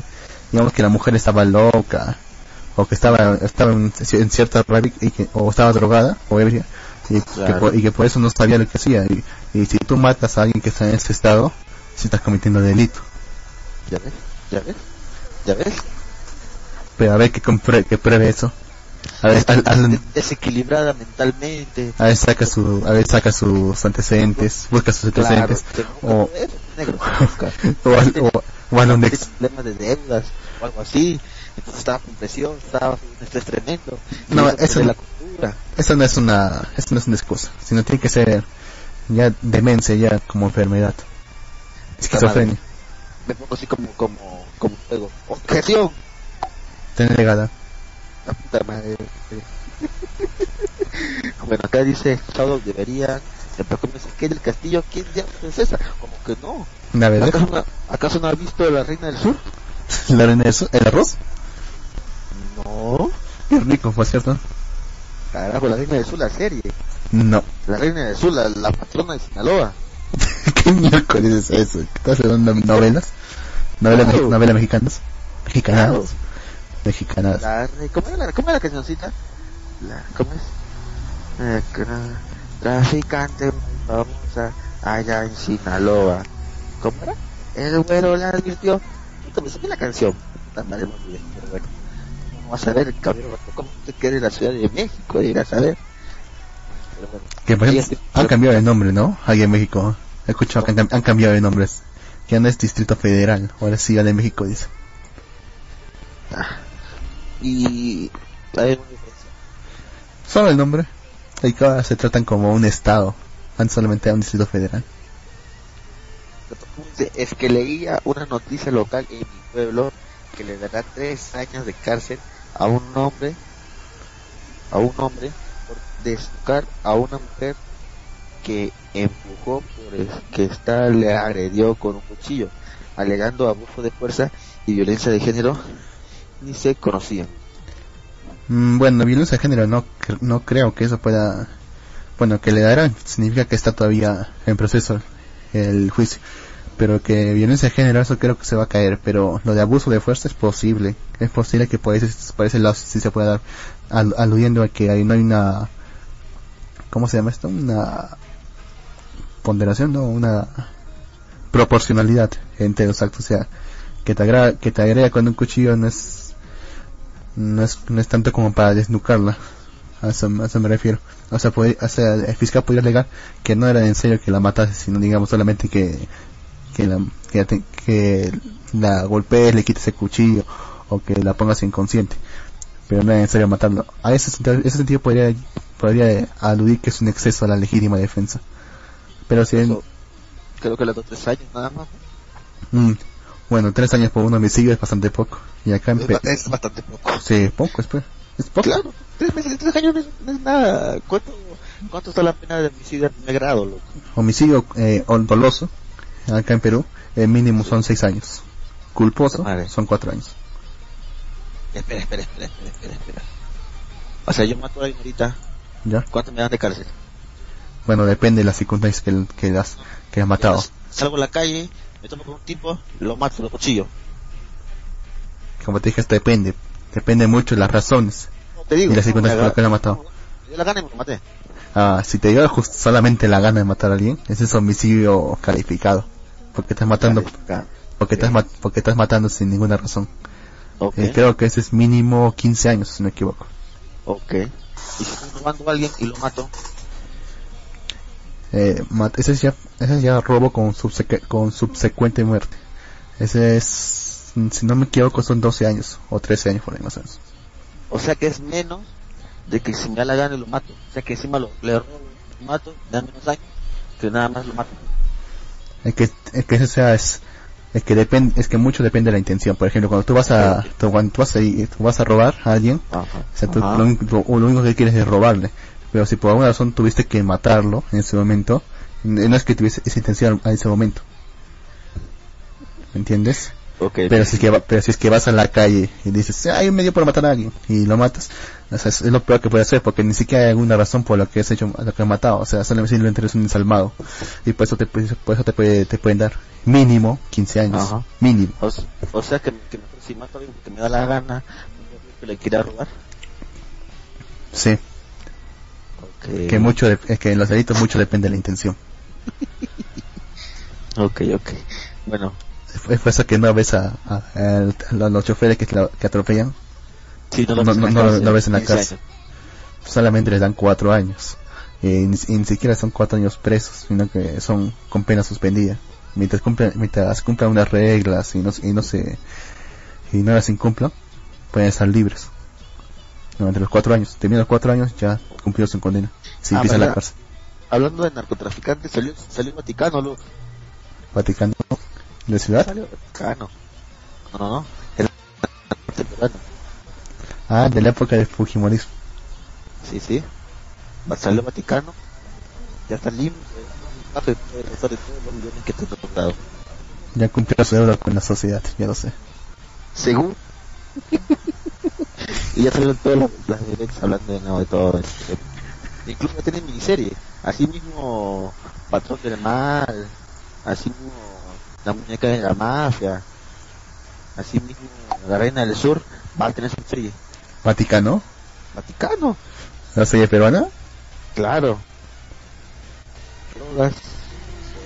digamos que la mujer estaba loca, o que estaba, estaba en, cierta y que, o estaba drogada, o ebria, y, que por, y que por eso no sabía lo que hacía. Y, y si tú matas a alguien que está en ese estado, si estás cometiendo delito. ¿Ya ves? ¿Ya ves? ¿Ya ves? Pero a ver que, que pruebe eso. A ver, desequilibrada mentalmente. A ver, saca su, a ver, saca sus antecedentes, busca sus antecedentes. o, negro, o, o, o ex. problemas de deudas o algo así. Entonces estaba con presión, estaba un estrés tremendo. No, eso, la cultura. eso no es una, eso no es una excusa, sino tiene que ser ya demencia, ya como enfermedad. Esquizofrenia. Me pongo así como, como como juego. Objeción. Ten negada. La puta madre. bueno, acá dice, Shadow debería, ¿qué del castillo? ¿Quién ya princesa? Como que no. ¿La verdad? ¿Acaso no, ¿Acaso no has visto la reina del sur? ¿La reina del sur? ¿El arroz? No. Qué rico, fue cierto. Carajo, la reina del sur, la serie. No. La reina del sur, la, la patrona de Sinaloa. ¿Qué miércoles es eso? ¿Estás leyendo novelas? ¿Novelas Claro. mexi- novelas mexicanas? Mexicanas. Claro. Mexicanas. La, re- ¿cómo, era la, ¿Cómo era la cancioncita? La, ¿Cómo es? Eh, tra- traficante famosa allá en Sinaloa. ¿Cómo era? El güero la advirtió. Me saqué la canción. Pero bueno. ¿Cómo a ver, cabrón? ¿Cómo te quiere la Ciudad de México? Ir a saber. Pero bueno. Que por ejemplo, han cambiado de nombre, ¿no? Ahí en México. He escuchado que han, han cambiado de nombres. Ya no es Distrito Federal, ahora sí Ciudad de México dice. Ah. Y hay una diferencia. Solo el nombre. Ahí ahora se tratan como un estado. Antes solamente era un Distrito Federal. Es que leía una noticia local en mi pueblo que le dará tres años de cárcel a un hombre, a un hombre por desnucar a una mujer que empujó por el que está le agredió con un cuchillo, alegando abuso de fuerza y violencia de género, ni se conocían. Mm, bueno, violencia de género no, no creo que eso pueda... Bueno, que le darán significa que está todavía en proceso el juicio. Pero que violencia de género eso creo que se va a caer. Pero lo de abuso de fuerza es posible. Es posible que por ese, por ese lado sí se pueda dar. al- aludiendo a que ahí no hay una... ¿Cómo se llama esto? Una ponderación, ¿no? Una proporcionalidad entre los actos. O sea, que te, agra que te agrega con un cuchillo no es no es, no es tanto como para desnucarla. A eso, a eso me refiero. O sea, puede, o sea, el fiscal podría alegar que no era en serio que la matase, sino digamos solamente que, que, la, que, la te- que la golpees, le quites el cuchillo o que la pongas inconsciente. Pero no era en serio matarlo. A ese sentido, ese sentido podría, podría aludir que es un exceso a la legítima defensa. Pero si en- Eso, creo que le dos tres años nada más. mm, bueno, tres años por un homicidio es bastante poco. Y acá en Es, es bastante poco. sí, poco, es, pues. es poco. Claro, tres meses, tres años no es, no es nada. ¿Cuánto, ¿Cuánto está la pena de homicidio de grado, loco? homicidio eh, doloso acá en Perú el mínimo son seis años culposo Madre. son cuatro años Espera, espera, espera, espera, espera, espera. O sea, yo mato a alguien ahorita, ya ¿cuánto me dan de cárcel? bueno depende de las circunstancias que, que has que has matado Salgo a la calle, me tomo con un tipo, lo mato, lo cuchillo. como te dije esto depende depende mucho de las razones No, te digo, y las circunstancias por las que lo has matado Me dio la gana y me lo maté. ah si te dio solamente la gana de matar a alguien ese es homicidio calificado porque estás matando porque estás porque estás matando sin ninguna razón Eh, creo que ese es mínimo 15 años si no me equivoco ok. Y si estoy robando a alguien y lo mato, Eh, mat- ese es ya, ese es ya robo con, subseque- con subsecuente muerte. Ese es, si no me equivoco, son 12 años o 13 años por ahí más o menos. o sea que es menos de que si me da la gana y lo mato. O sea que encima lo, le robo, lo mato, me da menos años que nada más lo mato. Es que, es que ese sea, es, es que depende, es que mucho depende de la intención. Por ejemplo, cuando tú vas a, tú- cuando tú vas a, tú vas a robar a alguien, Ajá. o sea, tú Ajá. lo, único- lo único que quieres es robarle. Pero si por alguna razón tuviste que matarlo en ese momento, no es que tuviese esa intención a ese momento. ¿Me entiendes? Ok, Pero si es que va- pero si es que vas a la calle y dices, hay un medio por matar a alguien y lo matas, o sea, es, lo peor que puede hacer porque ni siquiera hay alguna razón por la que has hecho, lo que has matado, o sea, solamente eres un desalmado y por eso te, por eso te, puede, te pueden dar mínimo 15 años, Ajá. mínimo. O, sea que, que si mato a alguien porque me da la gana, no que le quiera robar. Sí, que mucho, de- es que en los delitos mucho depende de la intención. ok, ok. Bueno, Es por eso que no ves a, a- a- a los choferes que, que atropellan, si no No, lo ves no, en la no, cárcel, no ves en la 15 cárcel. solamente les dan cuatro años. Y ni, y ni siquiera son cuatro años presos, sino que son con pena suspendida. Mientras cumplan, mientras cumplan unas reglas y no, y no se, y no las incumplan, pueden estar libres. Durante los cuatro años. Terminan los cuatro años, ya cumplió su condena. Si Ah, empieza la cárcel. Hablando de narcotraficantes, salió, salió el Vaticano, lo, Vaticano, de ciudad. salió el Vaticano. No, no, no. El. Ah, de la época del Fujimorismo. Sí, sí. El Vaticano. Ya está limpio. ya de todos los millones que te han tocado. Ya cumplió su deuda con la sociedad, ya lo sé. Según. y ya salieron todas las, las directs hablando de nuevo de todo. este, Incluso ya tienen miniserie. Así mismo, Patrón del Mal. así mismo la muñeca de la mafia, así mismo la reina del sur va a tener su serie. Vaticano, Vaticano, la serie peruana. claro. Drogas,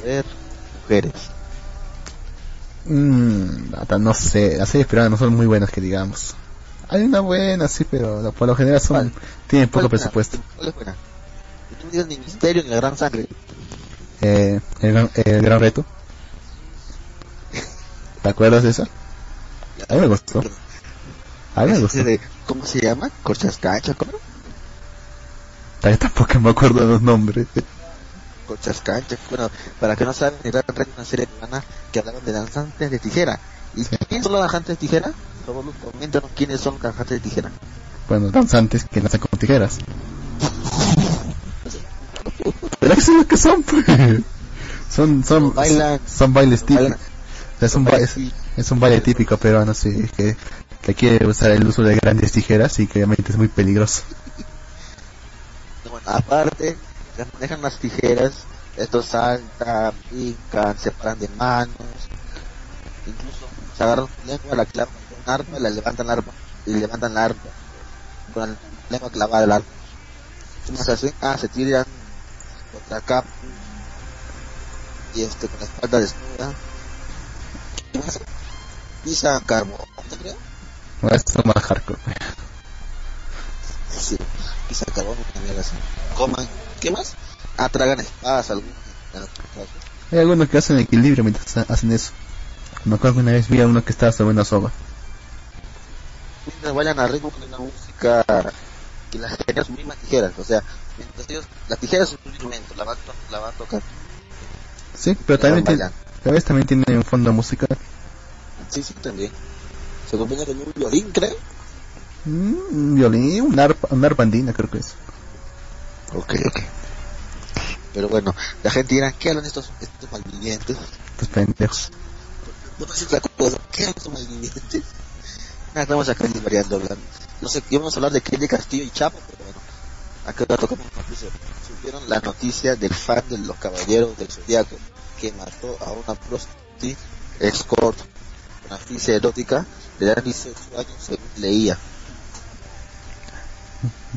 poder, mujeres. Mmm, no sé, las series peruanas no son muy buenas que digamos. Hay una buena, sí, pero por lo general son, ¿Cuál? tienen ¿Cuál poco es presupuesto. ¿Cuál es buena? Y tú digas ni misterio ni la gran sangre. Eh, el, gran, el gran reto. ¿Te acuerdas de eso? A mí me gustó. A mí me gustó. ¿Cómo se llama? Corchas cancha, ¿cómo? Tampoco me acuerdo de los nombres. Corchas cancha. Bueno, para que no saben, era una serie peruana que hablaban de danzantes de tijera. ¿Y Sí. quiénes son los danzantes de tijera? Solo coméntanos quiénes son los danzantes de tijera. Bueno, danzantes que nacen con tijeras. Es lo que son, pues. Son, son, Bailan. son bailes típicos. Bailan. Es un, ba- es, es un baile típico peruano, sí, que, que quiere usar el uso de grandes tijeras y que obviamente es muy peligroso. Bueno, aparte, ya manejan las tijeras, estos saltan, pican, se paran de manos, incluso se agarran su lengua, la clavan con un arma, la levantan la arma, y levantan la arma, con la lengua clavada al arma. ¿Qué más hacen? Ah, se tiran contra capa, y este, con la espalda desnuda. Pisan carbón, ¿te creo? Esto es más hardcore. Sí, pisan carbón, una mierda así. Coman, ¿qué más? Ah, tragan espadas, algunos. Hay algunos que hacen equilibrio mientras ha- hacen eso. Me acuerdo que una vez vi a uno que estaba sobre una soga. mientras bailan al ritmo con una música que las tijeras son mismas tijeras, o sea, mientras ellos, las tijeras son un instrumento, la van, la van a tocar. Sí, pero también tiene, a también tiene un fondo musical. Sí, sí, también. Se acompaña con un violín, creo. Mm, un violín, arpa, una arpa andina creo que es. Ok, ok. Pero bueno, la gente dirá, ¿qué hablan estos, estos malvivientes? Estos pendejos. No pasa otra cosa, ¿qué hablan estos malvivientes? Nada, estamos acá variando hablando. No sé, íbamos a hablar de Kelly Castillo y Chapo, pero bueno, acá ya tocamos noticia. Supieron la noticia del fan de los caballeros del zodiaco que mató a una prostituta escort, una erótica de edad de 18 años, según leía.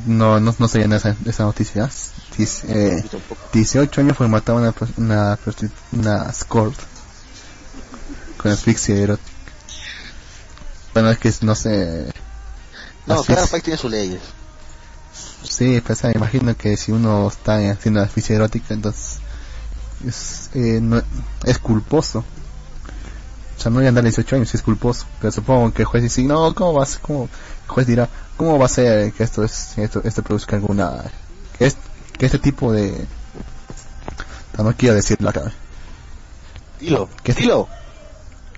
No, no, no sabía esa, esa noticia. Dice, eh, Yo tampoco. 18 años fue matado una, una, una escort con asfixia erótica. Bueno, es que no sé. No, asfixia- cada país tiene sus leyes. Sí, pues me imagino que si uno está haciendo asfixia erótica, entonces es, eh, no, es culposo. Sea, no voy a andar 18 años, es culposo. Pero supongo que el juez dice, no, ¿cómo va a ser? ¿Cómo? El juez dirá, ¿cómo va a ser que esto es esto, esto produzca alguna... Que, es, que este tipo de... No, quiero decirlo acá. Dilo, ¿Qué? dilo.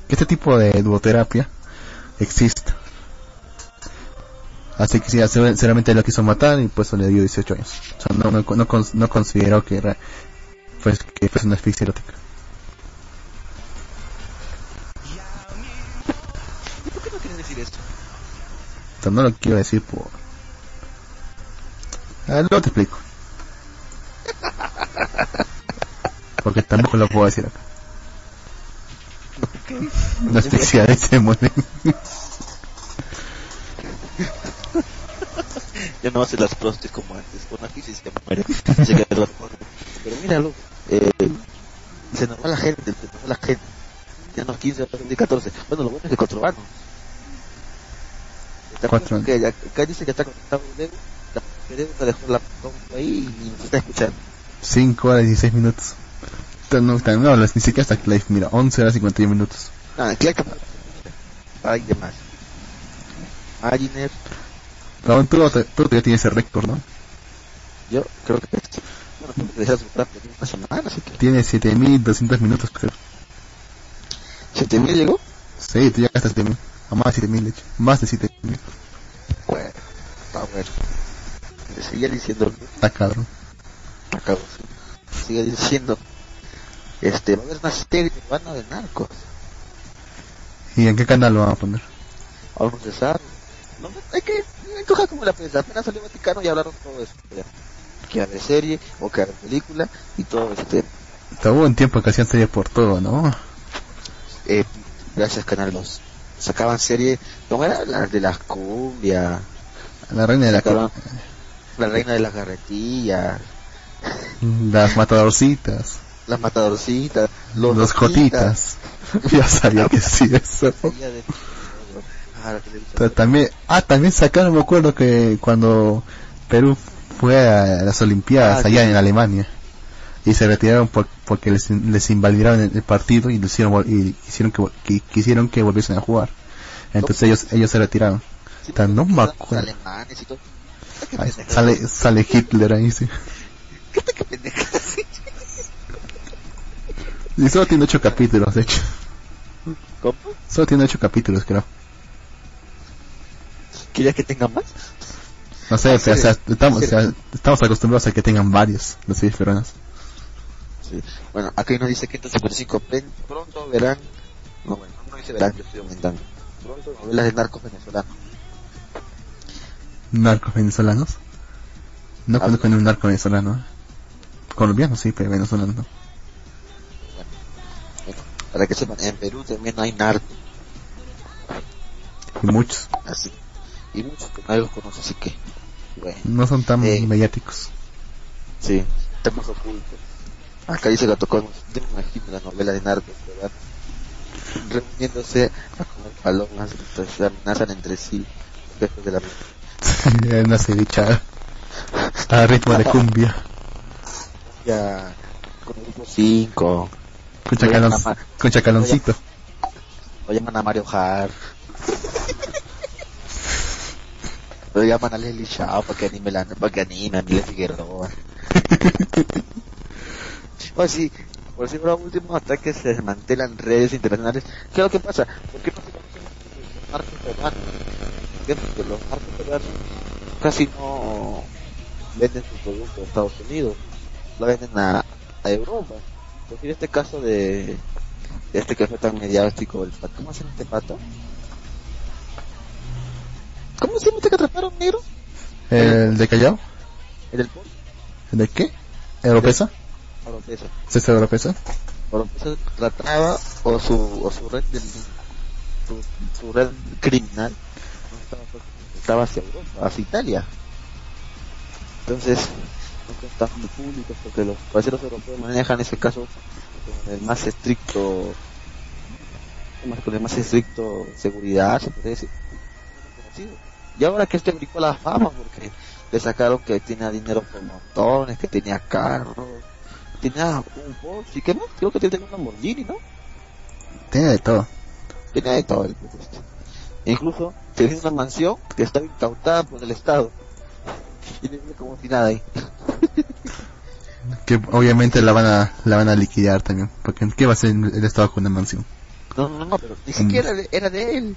Que este tipo de duoterapia exista. Así que sí, seguramente lo quiso matar y pues le dio 18 años. O sea, no, no, no, cons- no consideró que, era, pues, que fuese una asfixia erótica. Decir esto? No lo quiero decir por... Ah, luego te explico. Porque tampoco lo puedo decir acá. Una asfixia de se muere. Ya no hace las prostes como antes, con una crisis que muere. Se queda. Pero míralo, eh, se nos va la gente, se nos va la gente. Ya no 15, ahora 14. Bueno, lo bueno es que. Está Cuatro que acá dice que está conectado te dejó la ahí y nos está escuchando. 5 horas y 16 minutos. No, no, ni siquiera hasta live, mira, 11 horas y 51 minutos. Nada, claro Hay demás. Mariner, Pero tú, tú, ya tienes el récord, ¿no? yo creo que sí. Bueno, tengo que dejar su plan de una semana, así que. Tiene 7200 minutos, creo. ¿Se me llegó? Sí, tú llegaste a 7000. A más de 7000, de hecho. Más de 7000. Bueno, está bueno. Le seguía diciendo, Está cabrón. acabo, sí. sigue diciendo, este, va a haber una serie peruana de narcos. ¿Y en qué canal lo van a poner? No se sabe. No, hay que, coger como la prensa. Apenas salió Vaticano y hablaron todo eso. ya. Que haber serie o que haber película y todo ese tema. Hubo un tiempo que hacían serie por todo, ¿no? Eh, gracias Canal 2. Sacaban serie, ¿cómo era? La de las cumbias, La reina de la Sacaban la reina de las carretillas, las matadorcitas, las matadorcitas, los, los jotitas. ya sabía que sí eso. Ah, También, ah, también sacaron, me acuerdo que cuando Perú fue a las Olimpiadas Ah, allá sí. en Alemania y se retiraron por- porque les, les invalidaron el, partido y, hicieron, y hicieron que, quisieron que volviesen a jugar. Entonces ellos ellos se retiraron. Sí, no me acuerdo. y sale, sale Hitler ahí, sí. Y solo tiene ocho capítulos, de hecho. ¿Cómo? Solo tiene ocho capítulos, creo. ¿Querías que tenga más? No sé, Ah, pero, sí. o sea, estamos, Sí. o sea, estamos acostumbrados a que tengan varios, los series peruanas. Sí. Bueno, aquí nos dice que 155 pen- pronto verán, no bueno, no dice verán, yo estoy aumentando. Pronto novelas de narcos venezolanos. narcos venezolanos. No Ah, conozco ni un narco venezolano. ¿eh? Colombiano sí, pero venezolano no. Bueno, para que sepan, en Perú también hay narcos, Y muchos. así. Y muchos que nadie los conoce, así que, bueno, No son tan Eh. mediáticos. sí, temas ocultos. Acá dice Gato Cosmos, yo me imagino la novela de narcos, ¿verdad? Reuniéndose a comer palomas, se amenazan entre sí, después de la Una cevichada. A ritmo de cumbia. ya con grupo 5 Con, chacalon, chacaloncito. lo llaman a Mario Hart lo llaman a Leslie Shaw para que anime la, para que anime a Miguel Figueroa pues sí por si los últimos ataques se desmantelan redes internacionales ¿qué es lo que pasa? ¿por qué no se los narcos peruanos? ¿Por qué? porque los narcos peruanos casi no venden sus productos a Estados Unidos lo venden a, a Europa pues en este caso de, de este que fue tan mediático el pato ¿cómo se llama este pato? ¿cómo se llama este que atraparon negro? ¿El de Callao? ¿el del de qué? ¿Europesa? Oropesa ¿Es este Europesa? Oropesa trataba o su, o su red del, su, su red criminal no estaba, estaba hacia Europa, hacia Italia. Entonces no muy públicos porque los parceros europeos manejan ese caso con el más estricto con el más estricto seguridad se puede decir. Y ahora que este brincó la fama porque le sacaron que tenía dinero por montones que tenía carros tenía un Porsche y qué más creo que tenía un Lamborghini ¿no? Tiene de todo. tenía de todo el incluso tenía una mansión que estaba incautada por el Estado y no como si nada ahí Que obviamente la van a, la van a liquidar también. Porque ¿qué va a hacer el Estado con una mansión? No, no, no, pero ni siquiera de- era de él.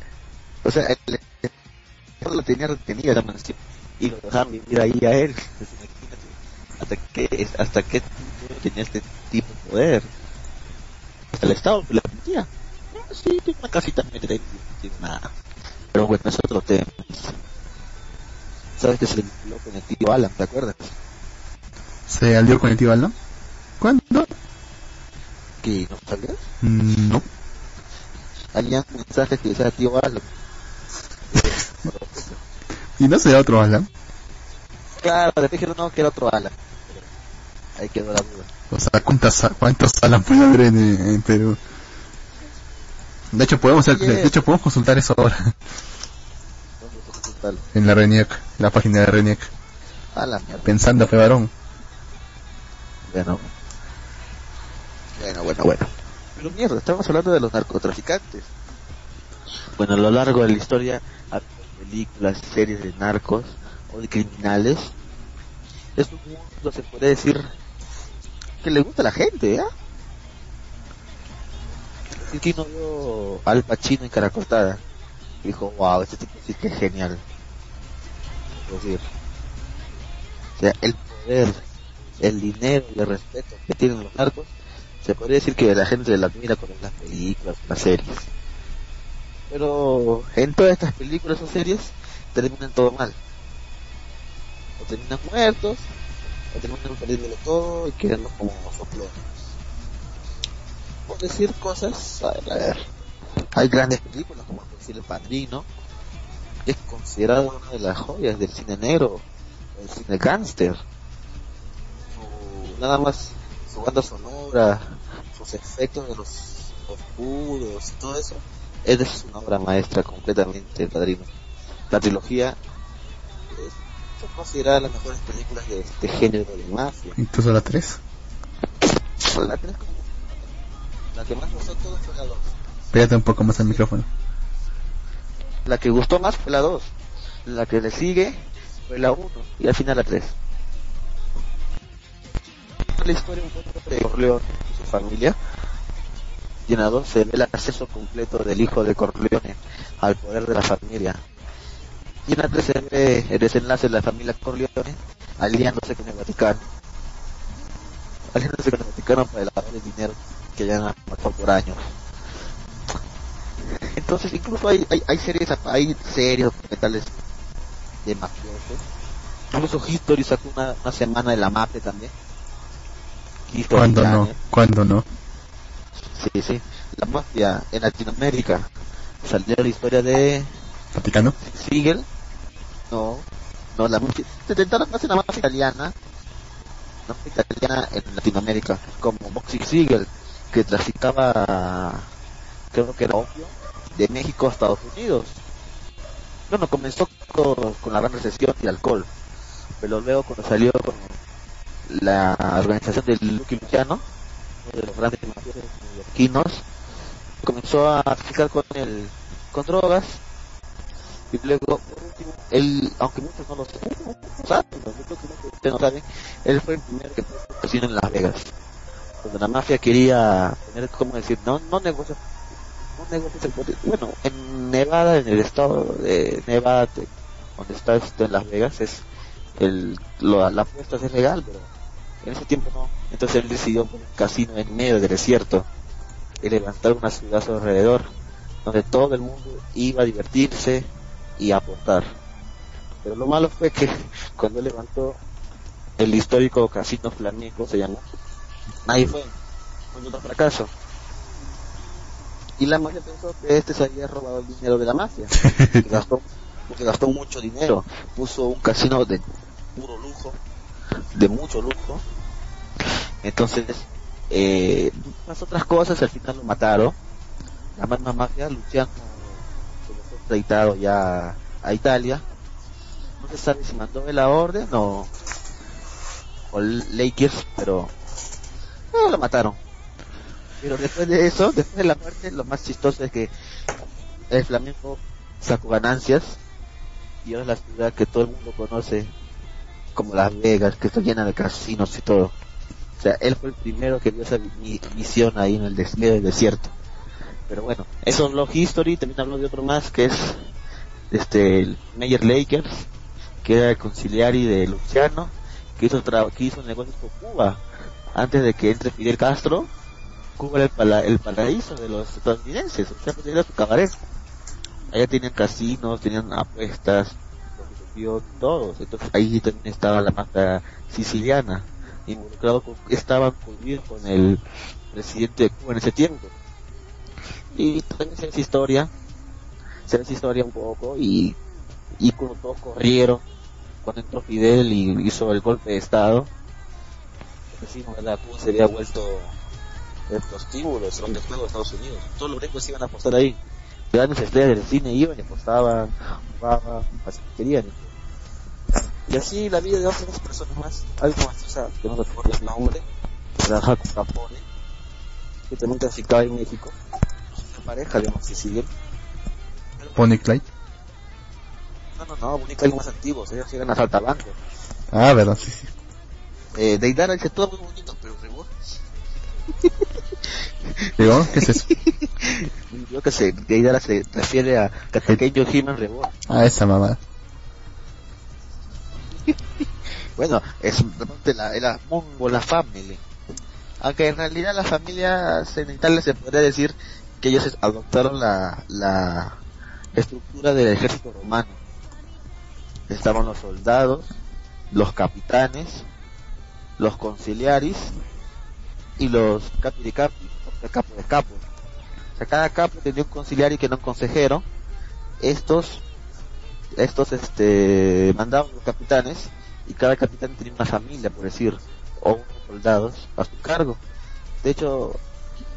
O sea, él, lo tenía retenida la mansión y lo dejaron vivir ahí a él. Hasta qué, hasta punto tenía este tipo de poder. Hasta el Estado le permitía. No, sí, tiene una casita metida nada. Pero bueno, es otro tema. Sabes que se le vinculó con el tío Alan, ¿te acuerdas? ¿Se alió con el tío Alan? ¿Cuándo? Que no sabías. Mm, No. Había mensajes que decía tío Alan. ¿Y no será otro Alan? Claro, después dijeron no, que era otro Alan. Ahí quedó la duda. O sea, ¿cuántas, ¿cuántos Alan puede haber en, en Perú? De hecho, podemos de hecho, podemos consultar eso ahora. ¿Dónde fue su total? En la RENIEC, en la página de RENIEC. A la mierda. Pensando, fue varón. Bueno. Bueno, bueno, bueno. Pero mierda, estamos hablando de los narcotraficantes. Bueno, a lo largo de la historia, películas, series de narcos o de criminales. Es un mundo, se puede decir, que le gusta a la gente. Y que no vio al Pacino en Caracotada. Dijo, wow, este tipo sí que es genial. Es decir, o sea, el poder, el dinero y el respeto que tienen los narcos, se podría decir que la gente la admira con las películas, las series. Pero en todas estas películas o series terminan todo mal. O terminan muertos, terminan perdiéndolo todo y quedando como soplones. por decir cosas, a ver, a ver. Hay grandes películas como por decir El Padrino, que es considerado una de las joyas del cine negro, del cine gángster. Nada más su banda sonora, sus efectos de los oscuros y todo eso, es una obra maestra completamente, El Padrino. La trilogía es considerada las mejores películas de este género de mafia. ¿Incluso la 3? La 3 la que más gustó todo fue la 2. Pégate un poco más al micrófono. La que gustó más fue la 2. La que le sigue fue la 1 y al final la 3. La historia un poco de Corleone y su familia. Y en la 2 se ve el acceso completo del hijo de Corleone al poder de la familia. Y 3 se ve el desenlace de la familia Corleone aliándose con el Vaticano. Aliándose con el Vaticano para el lavado de dinero que ya han matado por años. Entonces, incluso hay, hay, hay series, hay series documentales de mafiosos. Incluso History sacó una, una semana de la mafia también. ¿Cuándo no? ¿Cuándo no? Sí, sí. La mafia en Latinoamérica. Salió la historia de... ¿Vaticano? No. No, la mafia... Se intentaron hacer la mafia italiana. Mafia italiana en Latinoamérica. Como Boxy Siegel que traficaba, creo que era opio, de México a Estados Unidos. Bueno, comenzó con, con la gran recesión y alcohol, pero luego cuando salió la organización del Lucky Luciano, uno de los grandes mafiosos comenzó a traficar con el con drogas y luego él aunque muchos no lo saben, no saben él fue el primero que puso casino en Las Vegas cuando la mafia quería tener, como decir, no, no negocios. Bueno, en Nevada, en el estado de Nevada, donde está esto en Las Vegas, es el, lo, la apuesta es legal, pero en ese tiempo no. Entonces él decidió un casino en medio del desierto y levantar una ciudad a su alrededor, donde todo el mundo iba a divertirse y aportar. Pero lo malo fue que cuando levantó el histórico casino flamenco, se llamó, Ahí fue un otro fracaso. Y la mafia pensó que este se había robado el dinero de la mafia. que gastó, porque gastó mucho dinero. Puso un casino de puro lujo, de mucho lujo. Entonces, eh, las otras cosas al final lo mataron. La misma mafia, Luciano, se lo fue extraditado ya a Italia. No se sabe si mandó la orden o, o Lakers, pero lo mataron. Pero después de eso, después de la muerte, lo más chistoso es que el Flamengo sacó ganancias y ahora es la ciudad que todo el mundo conoce como Las Vegas, que está llena de casinos y todo. O sea, él fue el primero que dio esa misión ahí en el desierto. Pero bueno, eso es lo history, también hablo de otro más que es este el Mayor Lakers, que era el conciliari de Luciano, que hizo, que hizo negocios con Cuba antes de que entre Fidel Castro, Cuba era el, paraíso de los estadounidenses, o sea, pues, era su cabaret. Allá tenían casinos, tenían apuestas, todos, entonces ahí también estaba la mafia siciliana, involucrado con, estaban con el presidente de Cuba en ese tiempo. Y también se esa historia, se esa historia un poco, y, y cuando todos corrieron, cuando entró Fidel y hizo el golpe de estado, decimos, ¿verdad? Cuba se había vuelto el prostíbulo, el salón de juego de Estados Unidos. Todos los gringos iban a apostar ahí. Grandes estrellas del cine iban y apostaban, jugaban, así que querían. Y así la vida de otras personas más. Hay una maestra que no recuerdo el nombre, que trabaja con Capone, que también traficaba en México. Pareja de si siguen. ¿Pony Clyde? No, no, no, Bonnie Clyde más antiguos, ellos llegan a Saltabanco. Ah, verdad, sí, sí. Eh, Deidara dice todo muy bonito, pero Rebor. ¿Rebor? ¿Qué es eso? Yo que sé, Deidara se refiere a Katakeyo Himan Rebor. Ah, esa mamá. bueno, es de la, la la Family. Aunque en realidad la familia cenital se podría decir que ellos adoptaron la, estructura del ejército romano. Estaban los soldados, los capitanes, los conciliaris y los capi de capi, capo de capo. O sea, cada capo tenía un conciliario que era un consejero. Estos, estos, este, mandaban los capitanes y cada capitán tenía una familia, por decir, o unos soldados a su cargo. De hecho,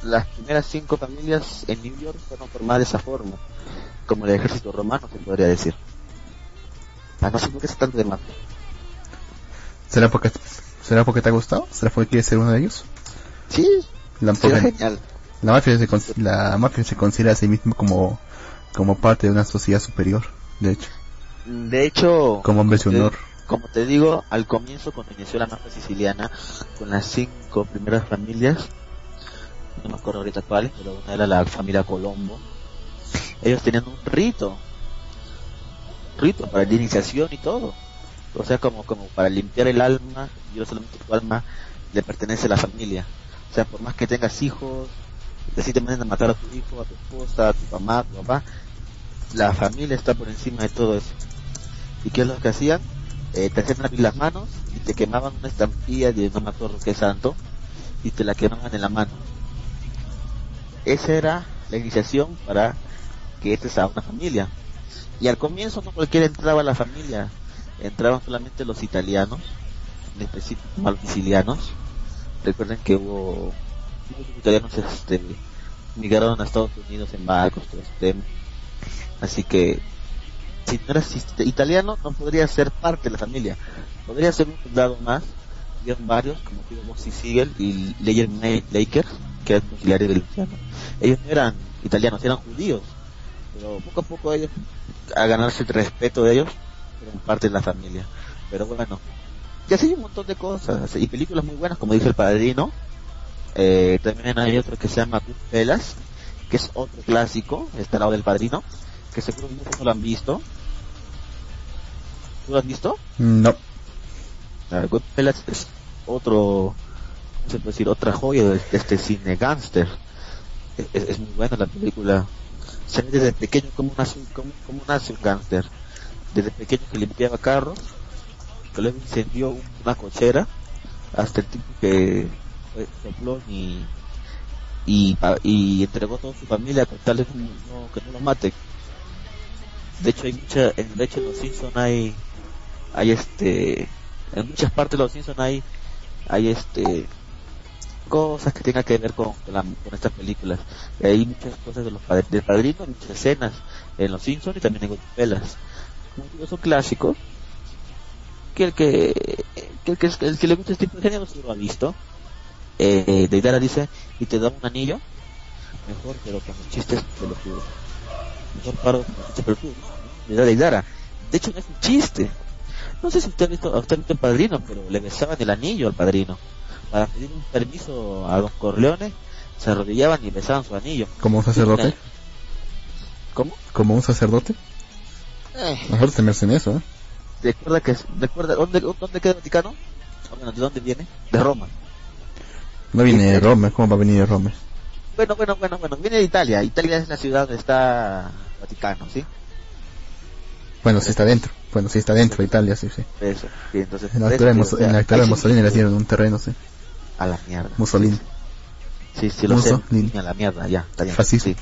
las primeras cinco familias en New York fueron formadas de esa forma, como el ejército romano se podría decir. Ah, no sé por qué es tanto de más. ¿Será porque, ¿Será porque te ha gustado? ¿Será porque quieres ser uno de ellos? Sí, La, genial. la mafia, se, la mafia se considera a sí misma como, como parte de una sociedad superior, de hecho, De hecho, como hombres de te- honor. como te digo, al comienzo cuando inició la mafia siciliana, con las cinco primeras familias, no me acuerdo ahorita cuáles, pero una era la familia Colombo, ellos tenían un rito, rito para la iniciación y todo. O sea, como, como para limpiar el alma, y no solamente tu alma le pertenece a la familia. O sea, por más que tengas hijos, si te mandan a matar a tu hijo, a tu esposa, a tu mamá, a tu papá, la familia está por encima de todo eso. ¿Y qué es lo que hacían? Eh, te hacían abrir las manos y te quemaban una estampilla de no me acuerdo qué santo y te la quemaban en la mano. Esa era la iniciación para que estés a una familia. Y al comienzo no cualquiera entraba a la familia, entraban solamente los italianos, en específico los sicilianos. Recuerden que hubo muchos italianos este, migraron a Estados Unidos en barcos, todo este. Así que si no eras italiano no podría ser parte de la familia. Podría ser un soldado más. Habían varios, como Moxie Siegel y Leyer Laker, que eran auxiliares de Luciano. Ellos no eran italianos, eran judíos. Pero poco a poco ellos, a ganarse el respeto de ellos, fueron parte de la familia. Pero bueno, y así hay un montón de cosas. Y películas muy buenas, como dije El Padrino. Eh, también hay otro que se llama Goodfellas, que es otro clásico, está al lado del Padrino, que seguro muchos no lo han visto. ¿Tú lo has visto? No, Goodfellas es otro, ¿cómo se puede decir? Otra joya de este cine gángster. Es, muy buena la película. Se ve desde pequeño como nace, como, como nace un gángster. Desde pequeño que limpiaba carros, que luego incendió una cochera, hasta el tipo que sopló y, y, y entregó a toda su familia con tal que no lo mate. De hecho, hay mucha, en, de hecho en los Simpsons hay, hay este, en muchas partes de los Simpsons hay, hay este, cosas que tengan que ver con, estas películas. Hay muchas cosas de los padr- del padrino, muchas escenas en los Simpsons y también en Goodfellas. Como digo, son clásicos que el que, que el que, el que le gusta este tipo de género seguro ha visto. Eh, Deidara dice, y te da un anillo, mejor, pero con los chistes pelotudos. Mejor paro con los chistes da Deidara. De hecho, no es un chiste. No sé si usted ha visto, usted ha visto el padrino, pero le besaban el anillo al padrino. Para pedir un permiso a Don Corleone, se arrodillaban y besaban su anillo. como un sacerdote, ¿Cómo? como un sacerdote. Eh, Mejor temerse en eso, ¿eh? recuerda que recuerda dónde dónde queda el Vaticano O bueno, de dónde viene de Roma No viene de Roma, ¿cómo va a venir de Roma? bueno bueno bueno bueno viene de Italia Italia es la ciudad donde está el Vaticano sí Bueno, sí está dentro. Bueno, sí está dentro de Italia, sí, sí. eso sí entonces En la altura de, en la altura Mussolini les dieron un terreno, sí. A la mierda Mussolini. sí sí lo sé Mussolini. a la mierda ya está bien Fascismo. sí.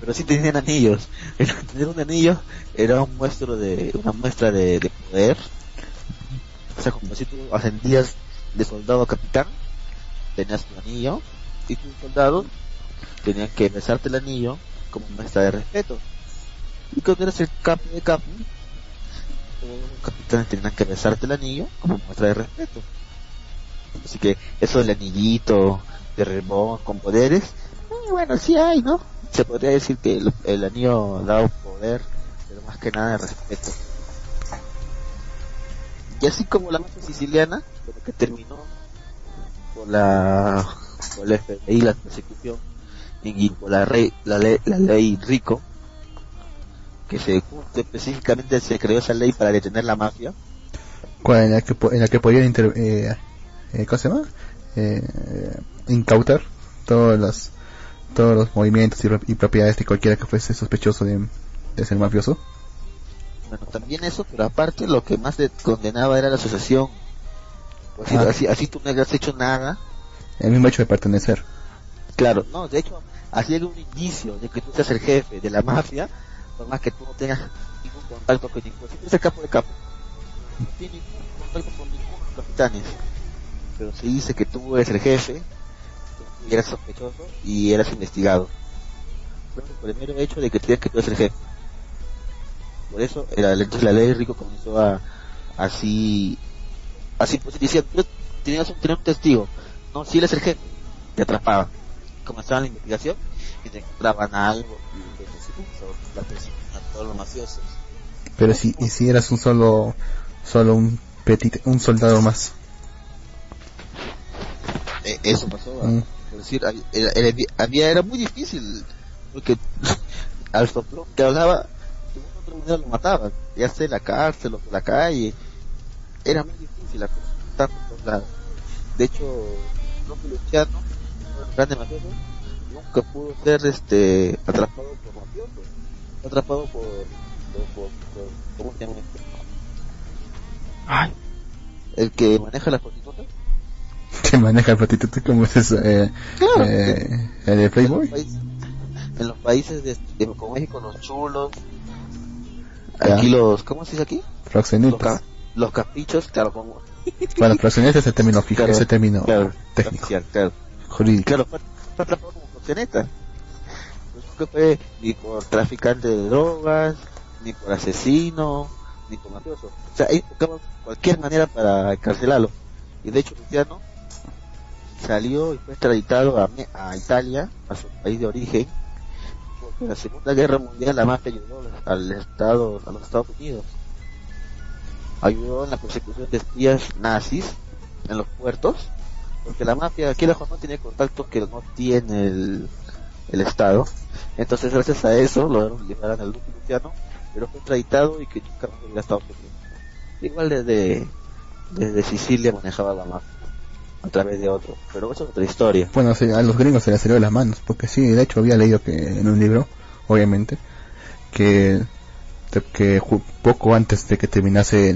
pero sí tenían anillos tener un anillo era un muestro de una muestra de, de poder o sea como si tú ascendías de soldado a capitán tenías tu anillo y tus soldados tenían que besarte el anillo como muestra de respeto y cuando eras el capo de capo todos los capitanes tenían que besarte el anillo como muestra de respeto así que eso del anillito de rebón con poderes eh, bueno sí hay no se podría decir que el, anillo da poder pero más que nada de respeto. Y así como la mafia siciliana pero que terminó por la por el FBI la persecución y por la, rey, la, ley, la ley Rico que se específicamente se creó esa ley para detener la mafia. En la que, en la que podían inter eh, eh, ¿cómo se llama? Eh, incautar todos los todos los movimientos y, pro- y propiedades de cualquiera que fuese sospechoso de, de ser mafioso. bueno también eso pero aparte lo que más le condenaba era la asociación pues, si- Ah. así, así tú no hayas hecho nada el mismo hecho de pertenecer. Claro, no, de hecho, así era un indicio de que tú seas el jefe de la mafia, por más que tú no tengas ningún contacto con ningún, si tú eres el capo de capo, no tienes ningún contacto con ninguno de los capitanes, pero se dice que tú eres el jefe, y eras sospechoso y eras investigado. Por el mero hecho de que tienes que tú eres el jefe. Por eso, entonces la ley Rico comenzó a, así, así pues decía, tenías un, tenías un testigo, no, si él es el jefe, te atrapaban. Comenzaban la investigación y te encontraban algo y la persona, a todos los mafiosos. Pero si, y si eras un solo, solo un petit, un soldado más. Eso pasó, mm. por decir, había, era muy difícil, porque al soplón que hablaba, de una otra manera lo mataban, ya sea en la cárcel o en la calle, era muy difícil la cosa, De hecho, propio Luciano, un grande mafioso, nunca pudo ser este atrapado por mafiosos, atrapado por, por, por, por ¿cómo se llama este? Ay, el que maneja las prostitutas. que maneja el prostituta como es eso? Eh, claro, eh, el de Playboy. En los países, de, de, como México, los chulos. Aquí los, ¿cómo se dice aquí? Proxenetas. Los, los caprichos, claro, como bueno, proxeneta es el término fijo, claro, ese término claro, técnico. Claro, jurídico. Claro, atrapado como proxeneta. No fue ni por traficante de drogas, ni por asesino, ni por mafioso. O sea, ahí buscaban cualquier manera para encarcelarlo. Y de hecho, Luciano salió y fue extraditado a, a Italia, a su país de origen, porque la Segunda Guerra Mundial la mafia ayudó al Estado, a los Estados Unidos ayudó en la persecución de espías nazis en los puertos, porque la mafia aquí lejos no tiene contactos que no tiene el, el Estado. Entonces, gracias a eso, lo liberaron al Duque Luciano, pero fue extraditado y que nunca más hubiera Estados Unidos. Igual desde, desde Sicilia manejaba la mafia a través de otro, pero eso es otra historia. Bueno, a los gringos se les salió de las manos, porque sí, de hecho había leído que en un libro, obviamente, que que poco antes de que terminase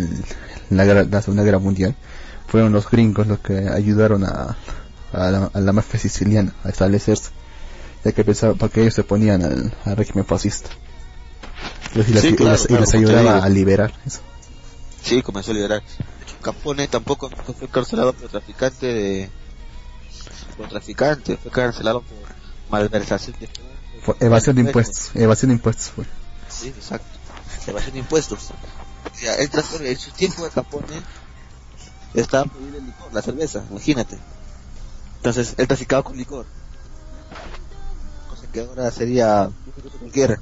la, Segunda Guerra Mundial, fueron los gringos los que ayudaron a, a, la, mafia siciliana a establecerse, ya que pensaba, porque ellos se ponían al, régimen fascista. Y, les, ayudaba a liberar eso. Sí, comenzó a liberar. Capone tampoco fue encarcelado por traficante de por traficante, fue encarcelado por malversación de evasión de impuestos, evasión de impuestos fue. Sí, exacto evasión de impuestos. Ya, él en su tiempo de Capone estaba prohibido el licor, la cerveza, imagínate. Entonces, él traficaba con licor. Cosa que ahora sería cualquiera.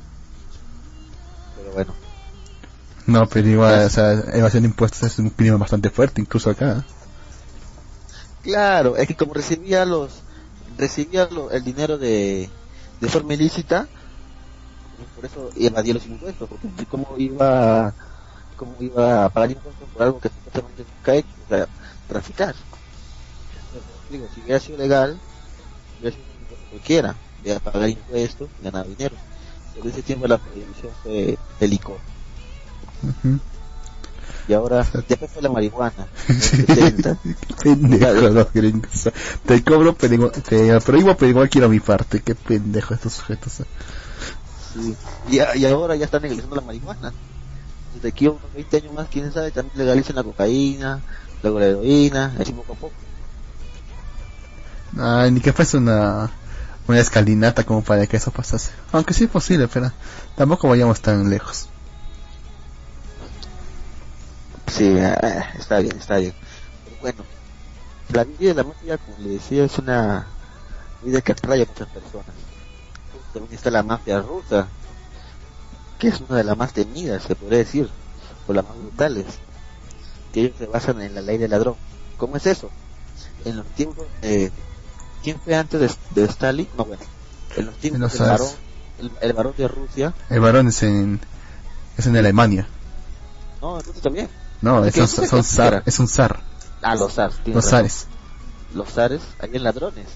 Pero bueno. No, pero igual, o sea, evasión de impuestos es un crimen bastante fuerte, incluso acá. Claro, es que como recibía los recibía el dinero de, de forma ilícita, por eso evadía los impuestos, porque cómo iba, cómo iba a pagar impuestos por algo que supuestamente nunca hecho, o sea, traficar. digo, si hubiera sido legal, hubiera sido un impuesto cualquiera, de pagar impuestos y ganar dinero. Pero ese tiempo la prohibición fue el licor. Y ahora, ya fue la marihuana. pendejo los gringos. Te cobro, pero te prohíbo, pero igual quiero mi parte. Qué pendejo estos sujetos. Y, y, ahora ya están legalizando la marihuana. Desde aquí a unos 20 años más, quién sabe, también legalicen la cocaína, luego la heroína, así poco a poco. Ay, ni que fuese una, una escalinata como para que eso pasase. Aunque sí es posible, pero tampoco vayamos tan lejos. Sí, eh, está bien, está bien. Pero bueno, la vida de la mafia, como le decía, es una vida que atrae a muchas personas también está la mafia rusa, que es una de las más temidas, se podría decir, o las más brutales, que ellos se basan en la ley del ladrón. ¿Cómo es eso? En los tiempos de... ¿Quién fue antes de, Stalin? No, bueno, en los tiempos del varón, el, varón de Rusia. El varón es en, es en Alemania. No, en Rusia también. No, es, un, son zar, es un zar. Ah, los zars. Los zares. Los zares, habían ladrones.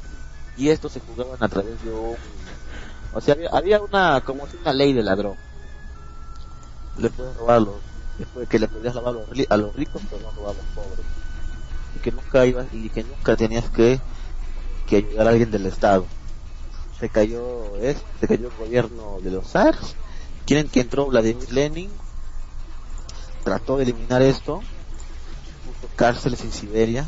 Y estos se jugaban a través de un o sea, había, una, como si una ley de ladrón. Le puedes robarlo, después que le podías robar a los ricos, pero no robar a los pobres. Y que nunca ibas, y que nunca tenías que que ayudar a alguien del Estado. Se cayó, es, se cayó el gobierno de los SARS, quieren que entró Vladimir Lenin, trató de eliminar esto, puso cárceles en Siberia,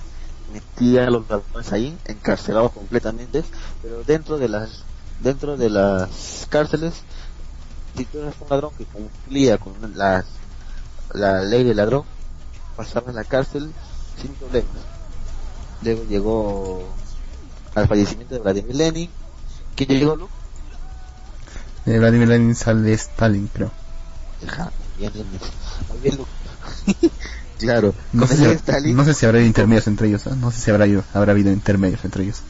metía a los ladrones ahí, encarcelados completamente, pero dentro de las dentro de las cárceles, si tú eras un ladrón que cumplía con la, la ley del ladrón, pasaba en la cárcel sin problemas. Luego llegó al fallecimiento de Vladimir Lenin. ¿Quién llegó, Lu? De Vladimir Lenin sale Stalin, creo. Ajá, claro, No sé, si, Stalin- no sé si habrá intermedios entre ellos, ¿eh? no sé si habrá, habrá habido intermedios entre ellos.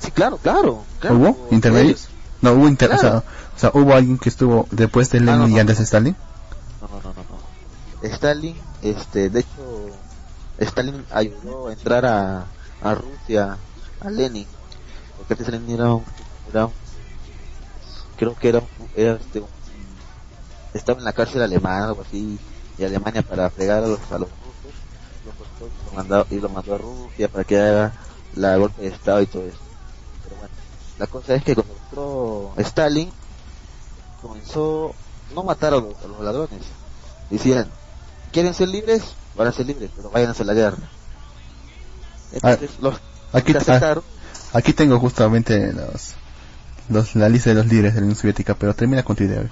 Sí, claro, claro. claro. ¿Hubo intermedios? No, hubo inter o, sea, Claro. o sea, hubo alguien que estuvo después de Lenin Ah, no, y antes de Stalin. No, no, no, no, no. Stalin, este, de hecho, Stalin ayudó a entrar a, a Rusia, a Lenin, porque antes Lenin era un, era un- creo que era, un- era este, un- estaba en la cárcel alemana, algo así, y Alemania para fregar a los, a los rusos, lo lo mandó, y lo mandó a Rusia para que haga la golpe de estado y todo eso. Pero bueno, la cosa es que cuando entró Stalin, comenzó no matar a los, a los ladrones, decían, ¿quieren ser libres? Van a ser libres, pero vayan a la guerra. Entonces, los Aquí, ah, aceptaron, aquí tengo justamente los, los, la lista de los líderes de la Unión Soviética, pero termina con tu idea.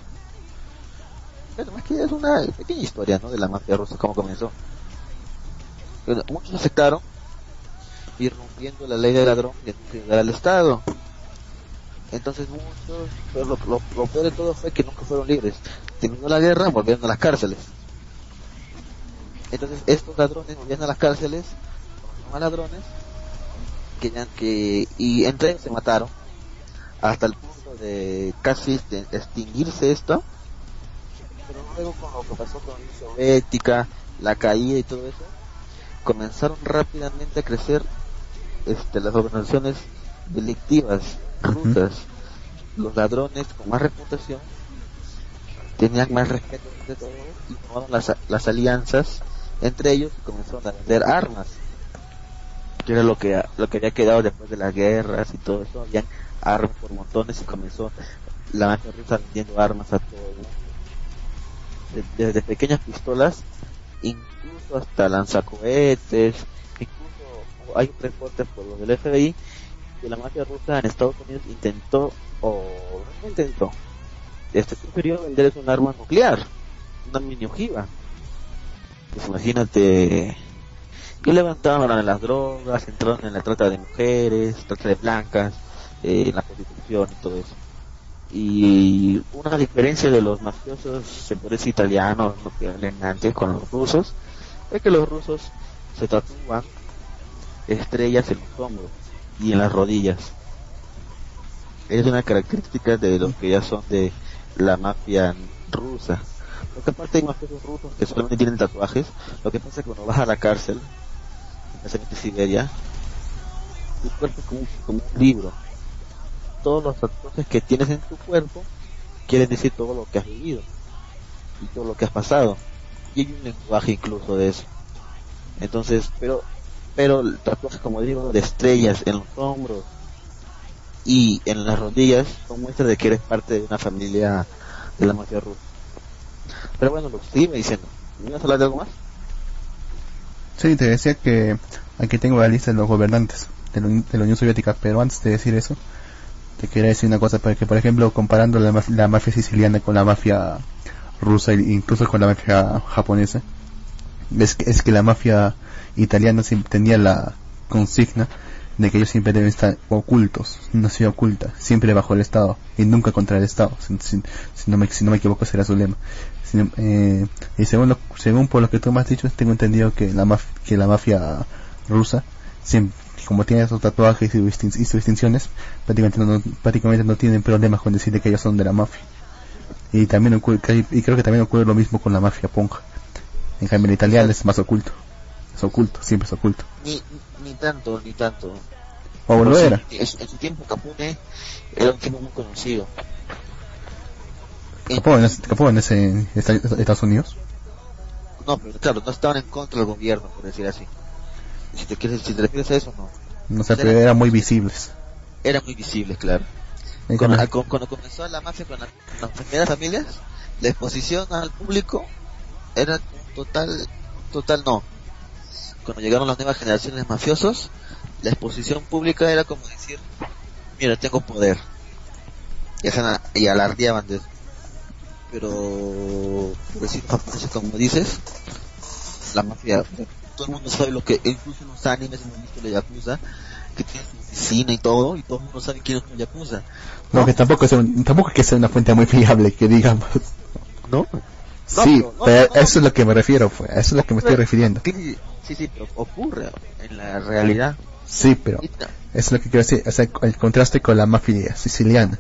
Bueno, más que es una pequeña historia, ¿no? De la mafia rusa, cómo comenzó. Bueno, muchos aceptaron, irrumpiendo la ley del ladrón y ayudar al Estado. Entonces muchos, pero lo, peor de todo fue que nunca fueron libres. Terminó la guerra, volvieron a las cárceles. Entonces estos ladrones volvían a las cárceles, más ladrones, que, que y entre ellos se mataron hasta el punto de casi extinguirse esto. Pero luego con lo que pasó con la Unión Soviética, la caída y todo eso, comenzaron rápidamente a crecer este, las organizaciones delictivas rusas. Los ladrones con más reputación tenían más respeto de todo y tomaron las, las alianzas entre ellos y comenzaron a vender armas que era lo que lo que había quedado después de las guerras y todo eso. Habían armas por montones y comenzó la mafia rusa vendiendo armas a todo desde pequeñas pistolas incluso hasta lanzacohetes incluso hay un reporte por lo del FBI que la mafia rusa en Estados Unidos intentó o no intentó este prefirió vender un arma nuclear una mini ojiva. Pues imagínate y levantaron las drogas entraron en la trata de mujeres trata de blancas eh, la prostitución y todo eso y una diferencia de los mafiosos se puede decir italianos lo que hablan antes con los rusos es que los rusos se tatúan estrellas en los hombros y en las rodillas. Es una característica de los que ya son de la mafia rusa. Porque aparte hay mafiosos rusos que solamente tienen tatuajes lo que pasa es que cuando vas a la cárcel especialmente Siberia tu cuerpo es como un libro todos los tatuajes que tienes en tu cuerpo quieren decir todo lo que has vivido y todo lo que has pasado. Y hay un lenguaje incluso de eso. Entonces pero pero el tatuaje como digo de estrellas en los hombros y en las rodillas son muestras de que eres parte de una familia de la mafia rusa. Pero bueno lo que me diciendo ¿me ibas a hablar de algo más? Sí, te decía que aquí tengo la lista de los gobernantes de la Unión Soviética, pero antes de decir eso, te quería decir una cosa, porque por ejemplo, comparando la, maf- la mafia siciliana con la mafia rusa e incluso con la mafia japonesa, es que, es que la mafia italiana siempre tenía la consigna de que ellos siempre deben estar ocultos, una ciudad oculta, siempre bajo el Estado y nunca contra el Estado, si, si- si no, me, si no me equivoco será su lema. Sin- eh, y según, lo- según por lo que tú me has dicho, tengo entendido que la, maf- que la mafia rusa, siem- como tiene esos tatuajes y, sus distinciones, prácticamente no, prácticamente no tienen problemas con decirle que ellos son de la mafia. Y también ocurre, y creo que también ocurre lo mismo con la mafia ponja. En cambio, el italiano es más oculto. Es oculto, siempre es oculto. ni, ni tanto ni tanto O sí, era. En, su- en tiempo Capone era un tipo muy conocido. En- en, ese- capó en en Estados Unidos. no, pero claro, no estaban en contra del gobierno, por decir así. Si te, quieres, si te refieres a eso, no. No sé, pero eran muy visibles. eran muy visibles, claro. Cuando, cuando comenzó la mafia con, la- con las primeras familias, la exposición al público era total, total no. Cuando llegaron las nuevas generaciones de mafiosos, la exposición pública era como decir, mira, tengo poder. Y, alardeaban de eso. Pero, japoneses, como dices, la mafia, todo el mundo sabe lo que, incluso en los animes hemos visto la Yakuza, que tiene su oficina y todo, y todo el mundo sabe quién es un Yakuza. No, que tampoco es, un- tampoco es que sea una fuente muy fiable, que digamos. ¿No? sí, pero- no, pero no, no. eso es lo que me refiero, pues, a eso es lo que me estoy refiriendo. Sí, sí, pero ocurre en la realidad. Sí, pero eso es lo que quiero decir, o sea, el contraste con la mafia siciliana.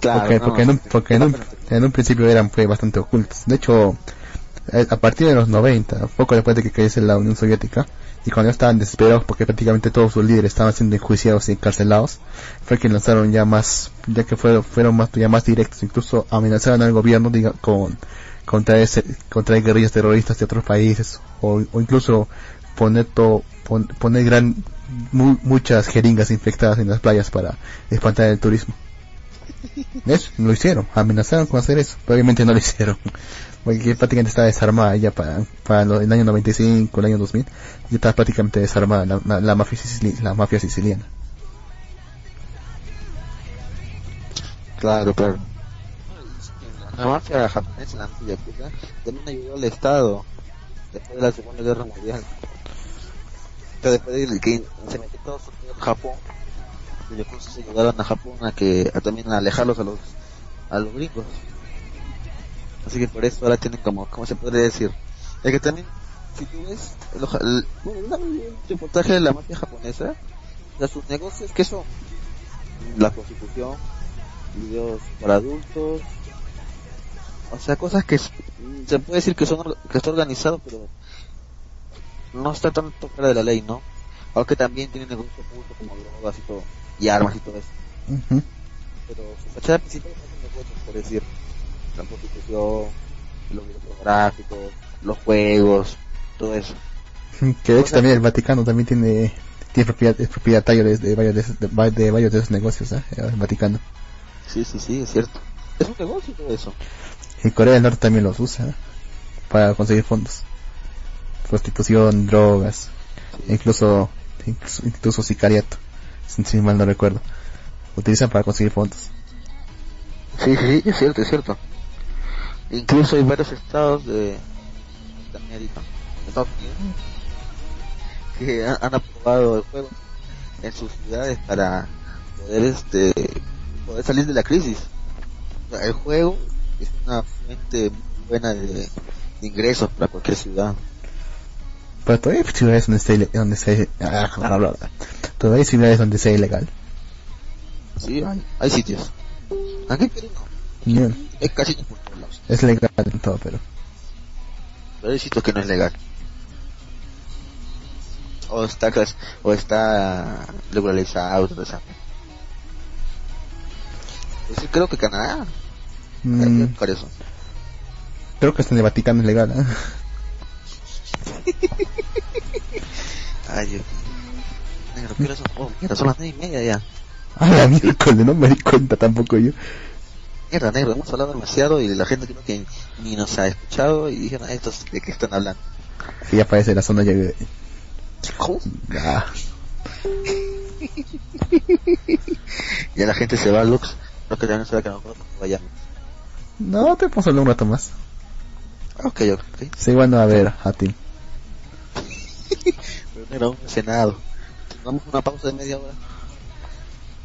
Claro, porque porque, en, un, sí, porque en, un, en un principio eran fue bastante ocultos. De hecho, a partir de los 90, poco después de que cayese la Unión Soviética, y cuando estaban desesperados porque prácticamente todos sus líderes estaban siendo enjuiciados y encarcelados, fue que lanzaron ya más, ya que fueron, fueron más, ya más directos, incluso amenazaron al gobierno con contra ese, contra guerrillas terroristas de otros países, o, o incluso poner to- pon- poner gran, mu- muchas jeringas infectadas en las playas para espantar el turismo. ¿Ves? Lo hicieron, amenazaron con hacer eso, pero obviamente no lo hicieron. Porque prácticamente estaba desarmada ya para, para el año 95, el año 2000, ya estaba prácticamente desarmada la, la, la mafia, la mafia siciliana. Claro, claro. La mafia japonesa, la mafia yakuza, también ayudó al Estado después de la Segunda Guerra Mundial. Sea, después de que se metió todo en Japón, los yakuza se a Japón a que a también a alejarlos a los a los gringos. Así que por eso ahora tienen como, ¿cómo se podría decir? Es que también, si tú ves, el, el- bueno, un reportaje de la mafia japonesa, sea, sus negocios, ¿qué son? La prostitución, videos para adultos, o sea, cosas que se puede decir que son que está organizado, pero no está tanto fuera de la ley, ¿no? Aunque también tienen negocio oculto como drogas y todo, y armas y todo eso. Pero su fachada principal son negocios, por decir, la prostitución, los videos pornográficos, los juegos, todo eso. Que de hecho también el Vaticano también tiene, tiene propiedad, es propietario de, de varios de, varios de esos negocios, ¿eh? el Vaticano. Sí, sí, sí, es cierto. Es un negocio todo eso. Y Corea del Norte también los usa ¿eh? para conseguir fondos. Prostitución, drogas, incluso, incluso, incluso sicariato, si, mal no recuerdo. Utilizan para conseguir fondos. Sí, sí, es cierto, es cierto. Incluso hay varios estados de de América, de Estados Unidos, que han, aprobado el juego en sus ciudades para poder este poder salir de la crisis. El juego es una fuente buena de ingresos para cualquier ciudad. Pero todavía hay ciudades donde sea, donde sea, ah, todavía hay ciudades donde sea ilegal. Sí, hay, hay sitios. Aquí en Perú no, por todos lados, Es legal en todo, pero pero hay sitios que no es legal. O está, o está legalizado, todo eso. Pues sí, creo que Canadá. mm, creo que hasta en el Vaticano es legal. ¿eh? Ay, Dios. Negro, ¿qué son? Oh, mierda, son las nueve y media ya. A la miércoles, no me di cuenta tampoco yo. Mierda, negro, hemos hablado demasiado y la gente creo que ni nos ha escuchado y dijeron, "Ah, estos de qué están hablando. Que ya parece la zona ya... ¿Cómo? Ah, Ya la gente se va Lux, no que también se va a que nosotros nos vayamos. no, te puedo hablar un rato más. Ok, ok. Sí, bueno, a ver, a ti. No he cenado. Tomamos una pausa de media hora.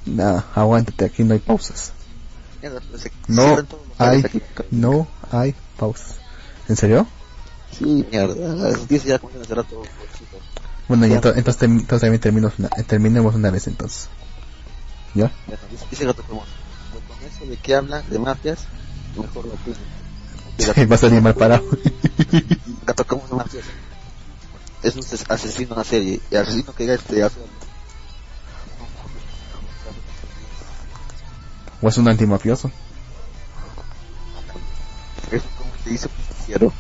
No, aguántate, aquí no hay pausas. No los hay, no hay pausas. ¿En serio? Sí, mierda, a las 10 ya comienzan a cerrar todo. pobrecito. Bueno, y Ya. ento- entonces, entonces también terminamos una, eh, terminemos una vez entonces. ¿Ya? Dice, Gato Cremón, pues con eso de que hablan de mafias, mejor lo opino. Y Gato- Va a salir mal parado. Gato un mafioso. Es un ses- asesino en la serie, y asesino que este hace o es un antimafioso. es como se dice justiciero.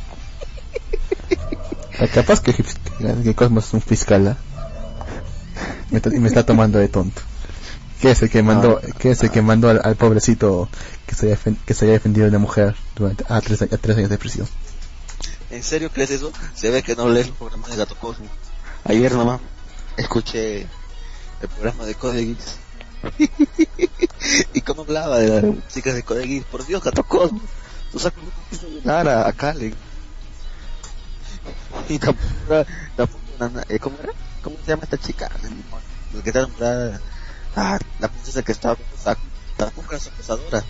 Ah, Capaz que, que Cosmos es un fiscal, ¿ah? Me está- y me está tomando de tonto. ¿Qué es el que mandó, qué es el que mandó al, al pobrecito que se, haya que se haya defendido de una mujer durante a tres, a tres años de prisión? ¿En serio crees eso? Se ve que no lees el programa de Gato Cosmo. Ayer nomás escuché el programa de Code y cómo hablaba de las chicas de Code. Por Dios, Gato Cosmo. Tú un quiso violar a, Kalen. Y tampoco eh, ¿cómo era? ¿Cómo se llama esta chica? La que está nombrada, ah, la princesa que estaba con. Tampoco era su acusadora.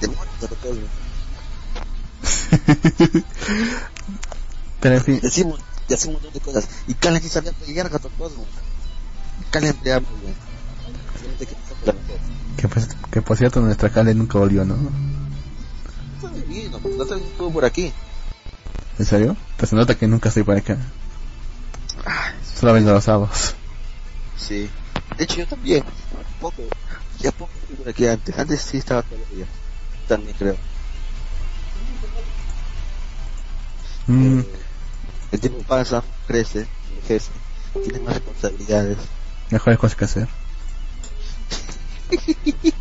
Demonios, Gato Cosmo. Pero en fin, decimos, y hacemos un montón de cosas. Y Kalen sí sabía pelear Gato Cosmo. Kalen pelea muy bien. Que no pues- que por cierto nuestra Kale nunca volvió, ¿no? No porque la otra vez estuvo por aquí. ¿En serio? Pues se nota que nunca estoy por acá. Solo vengo los sábados. sí. De hecho, yo también. Poco. Ya poco estuve por aquí antes. Antes sí estaba todos los días. También creo. Mm, Eh, el tiempo pasa, crece, envejece, tiene más responsabilidades. mejores cosas que hacer.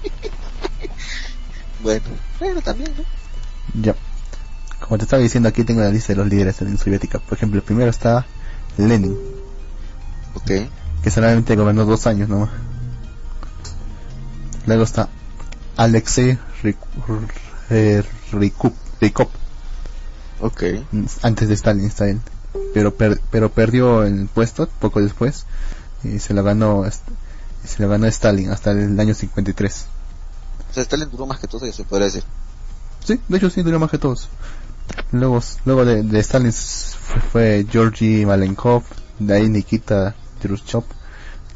Bueno, pero también, ¿no? Ya. Como te estaba diciendo, aquí tengo la lista de los líderes de la Unión Soviética. Por ejemplo, el primero está Lenin, Ok. que solamente gobernó dos años nomás. Luego está Alexei Rik- eh, Rikup- Rykov, Ok. antes de Stalin está él. Pero, per- pero perdió el puesto poco después y se lo ganó se lo ganó Stalin hasta el año 53. O sea, Stalin duró más que todo eso, se podría decir. Sí, de hecho sí duró más que todos. Luego, luego de, de Stalin fue, fue Georgy Malenkov, de ahí Nikita Khrushchev,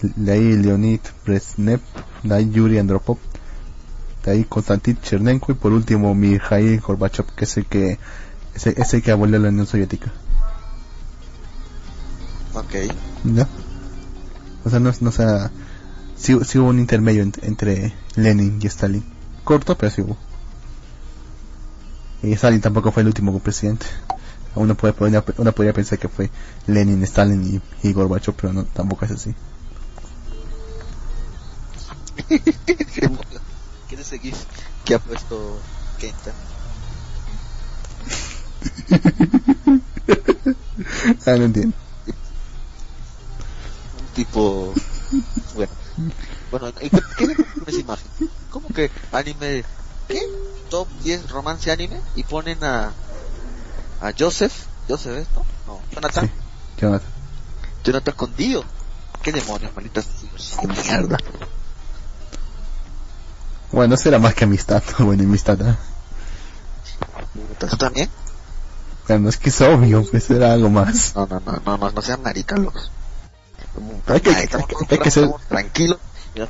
de ahí Leonid Brezhnev, de ahí Yuri Andropov, de ahí Konstantin Chernenko y por último Mikhail Gorbachev, que es el que es el, es el que abolió la Unión Soviética. Ok. ¿Ya? O sea, no, no o sea, sí, sí hubo un intermedio ent- entre Lenin y Stalin. Corto, pero sí hubo. Y Stalin tampoco fue el último presidente. Uno, puede, uno, uno podría pensar que fue Lenin, Stalin y, y Gorbachev, pero no, tampoco es así. ¿Quién es el que ha puesto Kenta? ah, no entiendo. Un tipo... Bueno. Bueno, ¿y qué, qué ponen esa imagen? ¿Cómo que anime? ¿Qué? Top 10 romance anime y ponen a... A Joseph. ¿Joseph es, no? No. Jonathan. Sí. Jonathan. Jonathan con Dio. ¿Qué demonios, malditas qué mierda? Bueno, eso era más que amistad, bueno, amistad. ¿eh? ¿Tú también? Es que es obvio, pues era algo más. No, no, no, no, no, no sean maricalos. Hay que- hay que- hay que ser- tenemos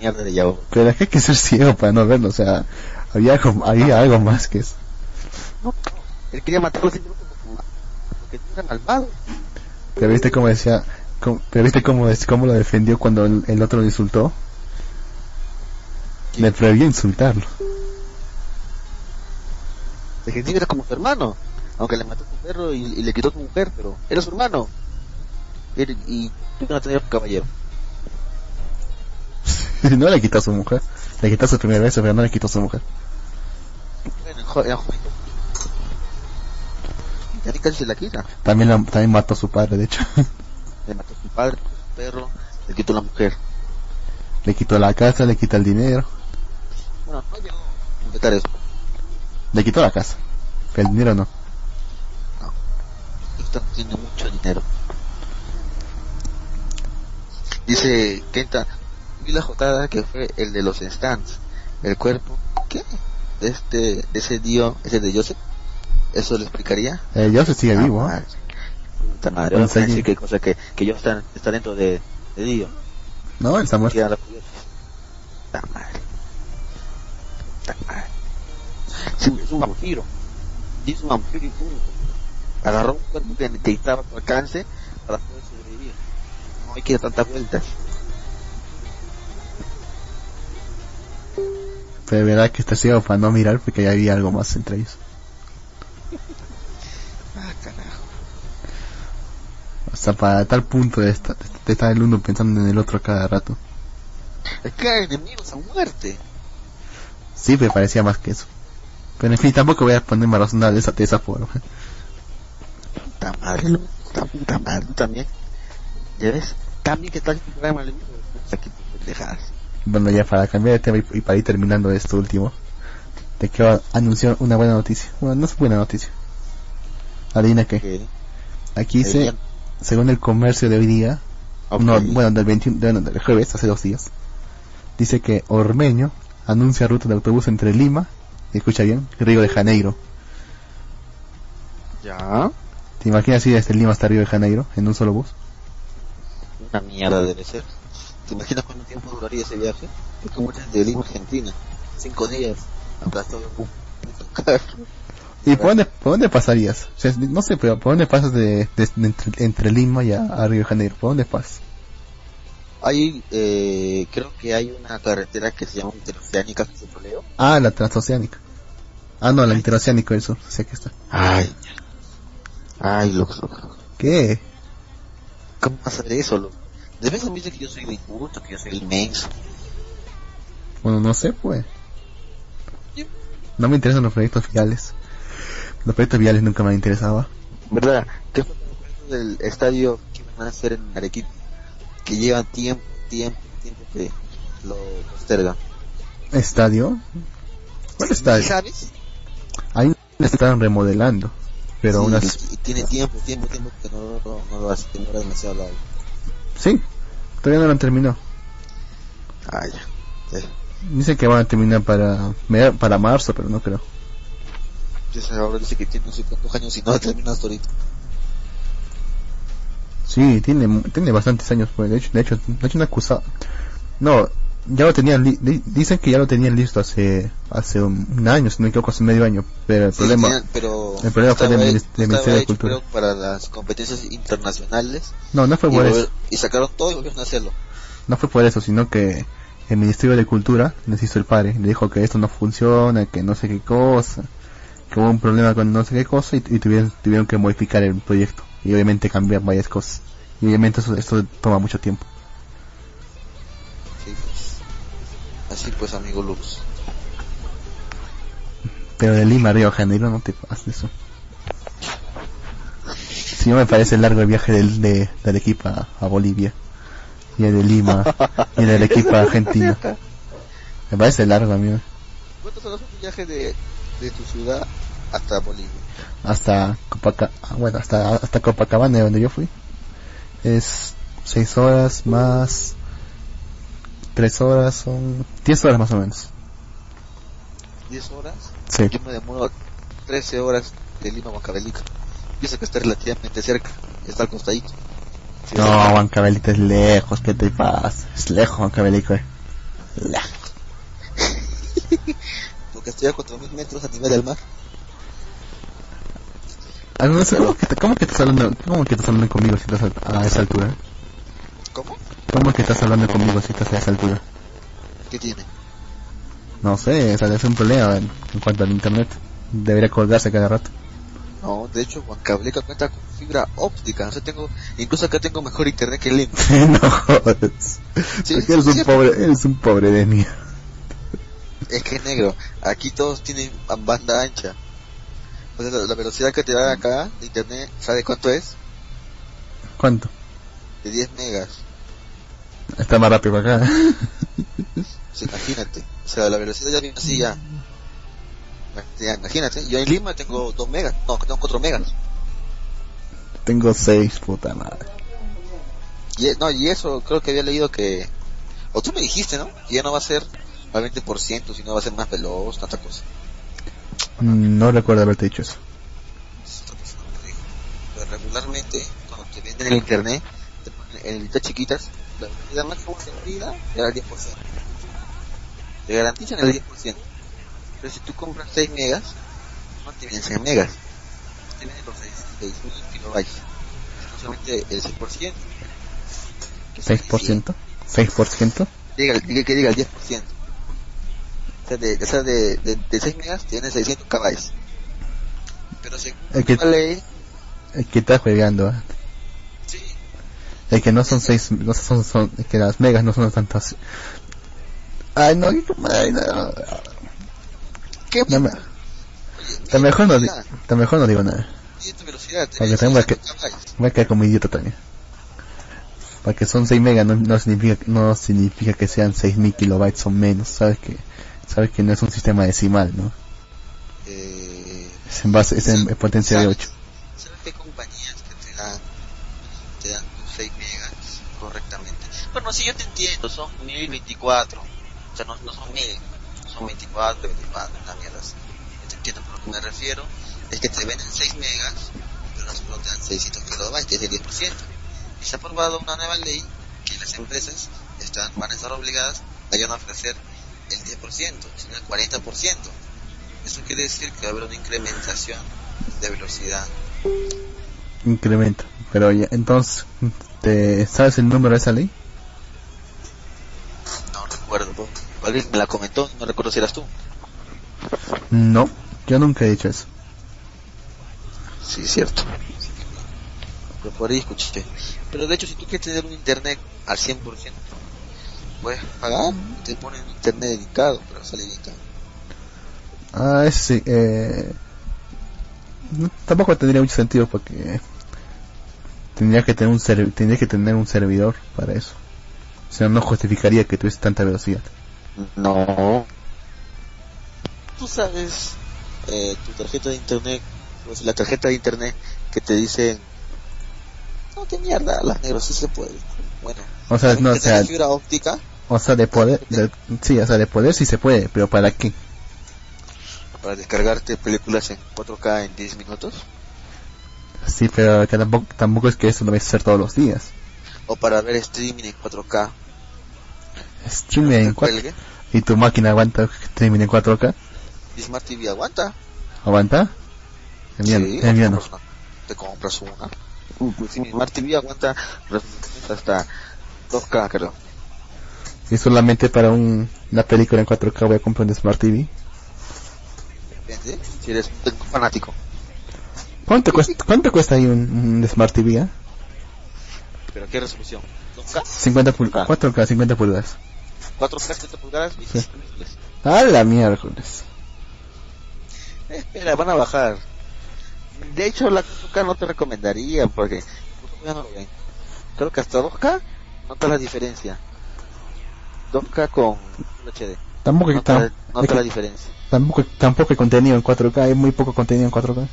mierda de Yahoo. Pero es que hay que ser ciego para no verlo, o sea, había algo, había algo más que eso. No, él quería matarlo como porque era malvado. Pero viste cómo decía, cómo- pero viste cómo, cómo lo defendió cuando el, el otro lo insultó. Le prohibió insultarlo. El era como su hermano, aunque le mató a su perro y, y le quitó a su mujer, pero era su hermano. Y, y no tenías un caballero. no le quitó a su mujer. Le quitó a su primer beso, pero no le quitó a su mujer. Era joven. Ya casi se la quita. También, la- también mató a su padre, de hecho. Le mató a su padre, a su perro, le quitó a la mujer. le quitó la casa, le quitó el dinero. Bueno, no llegó a completar eso. Le quitó la casa. Pero el dinero no. Esta tiene mucho dinero. Dice Kenta, vi la jotada que fue el de los stands. El cuerpo, ¿qué? Este, ese dio, ese de Joseph. ¿Eso le explicaría? Eh, yo se sigue Ah, vivo, ¿eh? Puta madre, sí. decir que cosa que, que yo está, está dentro de, de Dio. No, él está muerto. Puta madre. Puta madre. Sí, es un vampiro. Es un vampiro y punto. Agarró un cuerpo que necesitaba su alcance para poder sobrevivir. No hay que dar tantas vueltas. Pero de verdad que está ciego para no mirar porque ya había algo más entre ellos. Ah, carajo. Hasta para tal punto de estar, de estar el uno pensando en el otro cada rato. Es que hay enemigos a muerte. Sí, me parecía más que eso. Pero en fin, tampoco voy a ponerme a razonar de esa, de esa forma. Puta madre, loco. Puta, puta madre, tú también. ¿Ya ves? También que tal el programa le aquí pendejadas. Bueno, ya para cambiar de tema y, y para ir terminando esto último, te quiero anunciar una buena noticia. Bueno, no es buena noticia. Adivina. Que- Aquí dice, Deberían- según el comercio de hoy día, no, bueno, del 21, de- bueno, del jueves, hace dos días, dice que Ormeño anuncia ruta de autobús entre Lima, y escucha bien, Río de Janeiro. Ya. ¿Te imaginas ir desde Lima hasta Río de Janeiro en un solo bus? Una mierda debe ser. ¿Te imaginas cuánto tiempo duraría ese viaje? Es como de Lima a Argentina. Cinco días. Aplastado en un puto carro. ¿Y por dónde, por dónde pasarías? O sea, no sé, pero ¿por dónde pasas de, de- de entre, entre Lima y a, a Río de Janeiro? ¿Por dónde pasas? Hay, eh, creo que hay una carretera que se llama Interoceánica, que se. Ah, la transoceánica. Ah, no, la interoceánica del sur. Sí, aquí está. Ay. Ay, loco, loco. ¿Qué? ¿Cómo vas a eso? De vez dice que yo soy el inculto, que yo soy inmenso. Bueno, no sé, pues. No me interesan los proyectos viales. Los proyectos viales nunca me han interesado. ¿Verdad? ¿Qué fue lo del estadio que van a hacer en Arequipa? Que lleva tiempo, tiempo, tiempo que lo postergan. ¿Estadio? ¿Cuál estadio? ¿Sabes? Ahí le están remodelando. Pero Sí, unas... y- y tiene tiempo, tiempo, tiempo que no, no, no lo hace, demora demasiado largo. Sí, todavía no lo han terminado. Ah, ya. Sí. Dicen que van a terminar para para marzo, pero no creo. Ahora dice que tiene no sé cuántos años y no ha terminado hasta ahorita. Sí, tiene tiene bastantes años, pues. De hecho, de hecho, de hecho, un acusado. No, ya lo tenían. li- di- dicen que ya lo tenían listo hace hace un, un año, si no me equivoco, hace medio año. Pero el Sí, problema, pero el problema fue del estaba Ministerio de hecho, Cultura. creo, para las competencias internacionales no, no fue y, por eso. y sacaron todo y volvieron a hacerlo. No fue por eso, sino que el Ministerio de Cultura les hizo el padre. Le dijo que esto no funciona, que no sé qué cosa, que hubo un problema con no sé qué cosa y, y tuvieron, tuvieron que modificar el proyecto. Y obviamente cambiar varias cosas. Y obviamente eso, esto toma mucho tiempo. Así pues, amigo Lux. Pero de Lima a Río Janeiro no te pases eso. Si no me parece largo el viaje del, de, de Arequipa a Bolivia. Y el de Lima y el de Arequipa a Argentina. Me parece largo, amigo. ¿Cuántas horas fue tu viaje de, de tu ciudad hasta Bolivia? hasta Copaca bueno hasta hasta Copacabana de donde yo fui es seis horas más tres horas son diez horas más o menos ¿10 horas? sí Yo me demoro 13 horas de Lima a Huancavelica. Sé que está relativamente cerca, está al costadito. Sí, no Huancavelica es lejos qué te pasa es lejos Huancavelica eh. lejos Porque estoy a 4.000 metros a nivel del mar. Ah, ¿cómo que, te- cómo que estás hablando cómo que estás hablando conmigo si estás a, a esa altura ¿Cómo? que estás hablando conmigo si estás a esa altura ¿Qué tiene? no sé o sea, es un problema en, en cuanto al internet debería colgarse cada rato No, de hecho, Huancavelica cuenta con fibra óptica. O sea, tengo, incluso acá tengo mejor internet que Lima. no jodas Sí, Porque eres un sí, pobre eres un pobre de mierda Es que es negro. Aquí todos tienen banda ancha. O sea, la, la velocidad que te da acá de internet, ¿sabe cuánto es? ¿Cuánto? De 10 megas. Está más rápido acá. Imagínate. O sea, la velocidad ya viene así ya. Imagínate, yo en Lima tengo 2 megas. No, tengo 4 megas. Tengo seis, puta madre. Y, no, y eso creo que había leído que... O tú me dijiste, ¿no? Que ya no va a ser al 20%, sino va a ser más veloz, tanta cosa. No recuerdo haberte dicho eso. Pero regularmente, cuando te venden en el internet, te ponen en chiquitas, la velocidad máxima extendida era el 10%. Te garantizan el 10%. Pero si tú compras 6 megas, no te vienen 100 megas. Te vienen los 6.000 kilobytes. No solamente el 6%. que son 6%. 6%. Diga, diga que diga el 10%. O sea, de, o sea, de, de, de 6 megas tiene 600 KB. Pero según El que, la ley, el que está jugando. ¿eh? El que no son 6, no son, son, es que las megas no son tantas. Ay, no, qué madre, no. ¿Qué No me- Está mejor no, velocidad, está mejor no digo nada. velocidad. te Para que. Voy a quedar como idiota también. Para que son 6 megas no, no significa no significa que sean 6000 kilobytes o menos. Sabes que sabes que no es un sistema decimal, ¿no? Eh, Es en base es en, en potencia de 8. ¿Sabes qué compañías que te dan, te dan tus 6 megas correctamente? Bueno, sí, yo te entiendo, son 1024. O sea, no, no son 1000, son 24, 24, una mierda. Yo te entiendo, pero lo que me refiero es que te venden 6 megas, pero solo te dan 600 kilobytes, es el 10%. Y se ha aprobado una nueva ley que las empresas están, van a estar obligadas a ya no ofrecer el 10%, sino el 40%. Eso quiere decir que va a haber una incrementación de velocidad. Incremento. Pero ya, entonces, ¿te, ¿sabes el número de esa ley? Alguien me la comentó, no recuerdo si eras tú. No, yo nunca he dicho eso. Sí, cierto. Pero por ahí escuché. Pero de hecho, si tú quieres tener un internet al 100%, puedes pagar, te ponen un internet dedicado, pero sale bien caro. Ah, ese sí, eh... no, tampoco tendría mucho sentido porque tendría que tener un serv- tendría que tener un servidor para eso. O sea, no justificaría que tuviese tanta velocidad. No. Tú sabes, eh, tu tarjeta de internet, pues la tarjeta de internet que te dice, no, qué mierda, las negros sí se puede. Bueno, O sea, no, o sea, fibra óptica, o sea, de poder, de- sí, o sea, de poder sí se puede, pero ¿para qué? para descargarte películas en 4K en 10 minutos, Sí, pero que tampoco, tampoco es que eso lo vais a hacer todos los días. o para ver streaming en 4K. Streaming en que 4 cuelgue. ¿Y tu máquina aguanta streaming en 4K? Y Smart TV aguanta. ¿Aguanta? El mío, Sí, el mío no. te compras una. Te compras una. Uh, pues sí, mi Smart TV aguanta hasta 2K, creo. Y solamente para un, una película en 4K voy a comprar un Smart TV. Depende, si eres un fanático. ¿Cuánto cuesta, cuánto cuesta ahí un, un Smart TV? eh? ¿Pero qué resolución? 2K, 50 pul- Ah. 4K, 50 pulgadas. 4K, 70 pulgadas, 25 píxeles. A la miércoles. Eh, Espera, van a bajar. De hecho, la 4K no te recomendaría porque ya no lo ven. Creo que hasta 2K nota la diferencia. 2K con HD. Tampoco, Nota, tam- nota es que la diferencia. tampoco, tampoco hay contenido en 4K, hay muy poco contenido en 4K.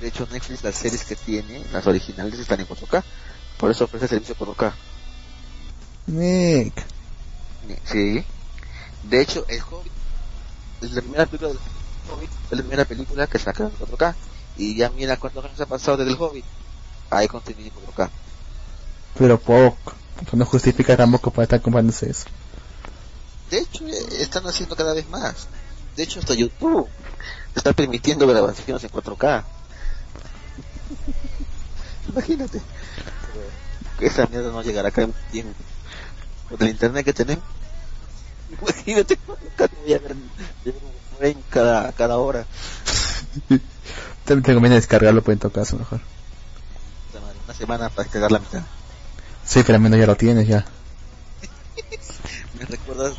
De hecho, Netflix, las series que tiene, las originales, están en 4K. Por eso ofrece servicio 4K. Nick. Sí. De hecho, el Hobbit es la primera película del Hobbit, es la primera película que saca en 4K. Y ya mira cuántos años ha pasado desde el Hobbit. Hay contenido en 4K. Pero poco. No justifica tampoco para estar comprándose eso. De hecho, eh, están haciendo cada vez más. De hecho, hasta YouTube está permitiendo grabaciones en 4K. Imagínate. Esa mierda no llegará acá en tiempo. Con el internet que tenemos. Imagínate, 4K te voy a ver, frame cada, cada hora. También te conviene descargarlo pues en todo caso mejor. Una semana para descargar la mitad. Sí, pero al menos ya lo tienes ya. ¿Me recuerdas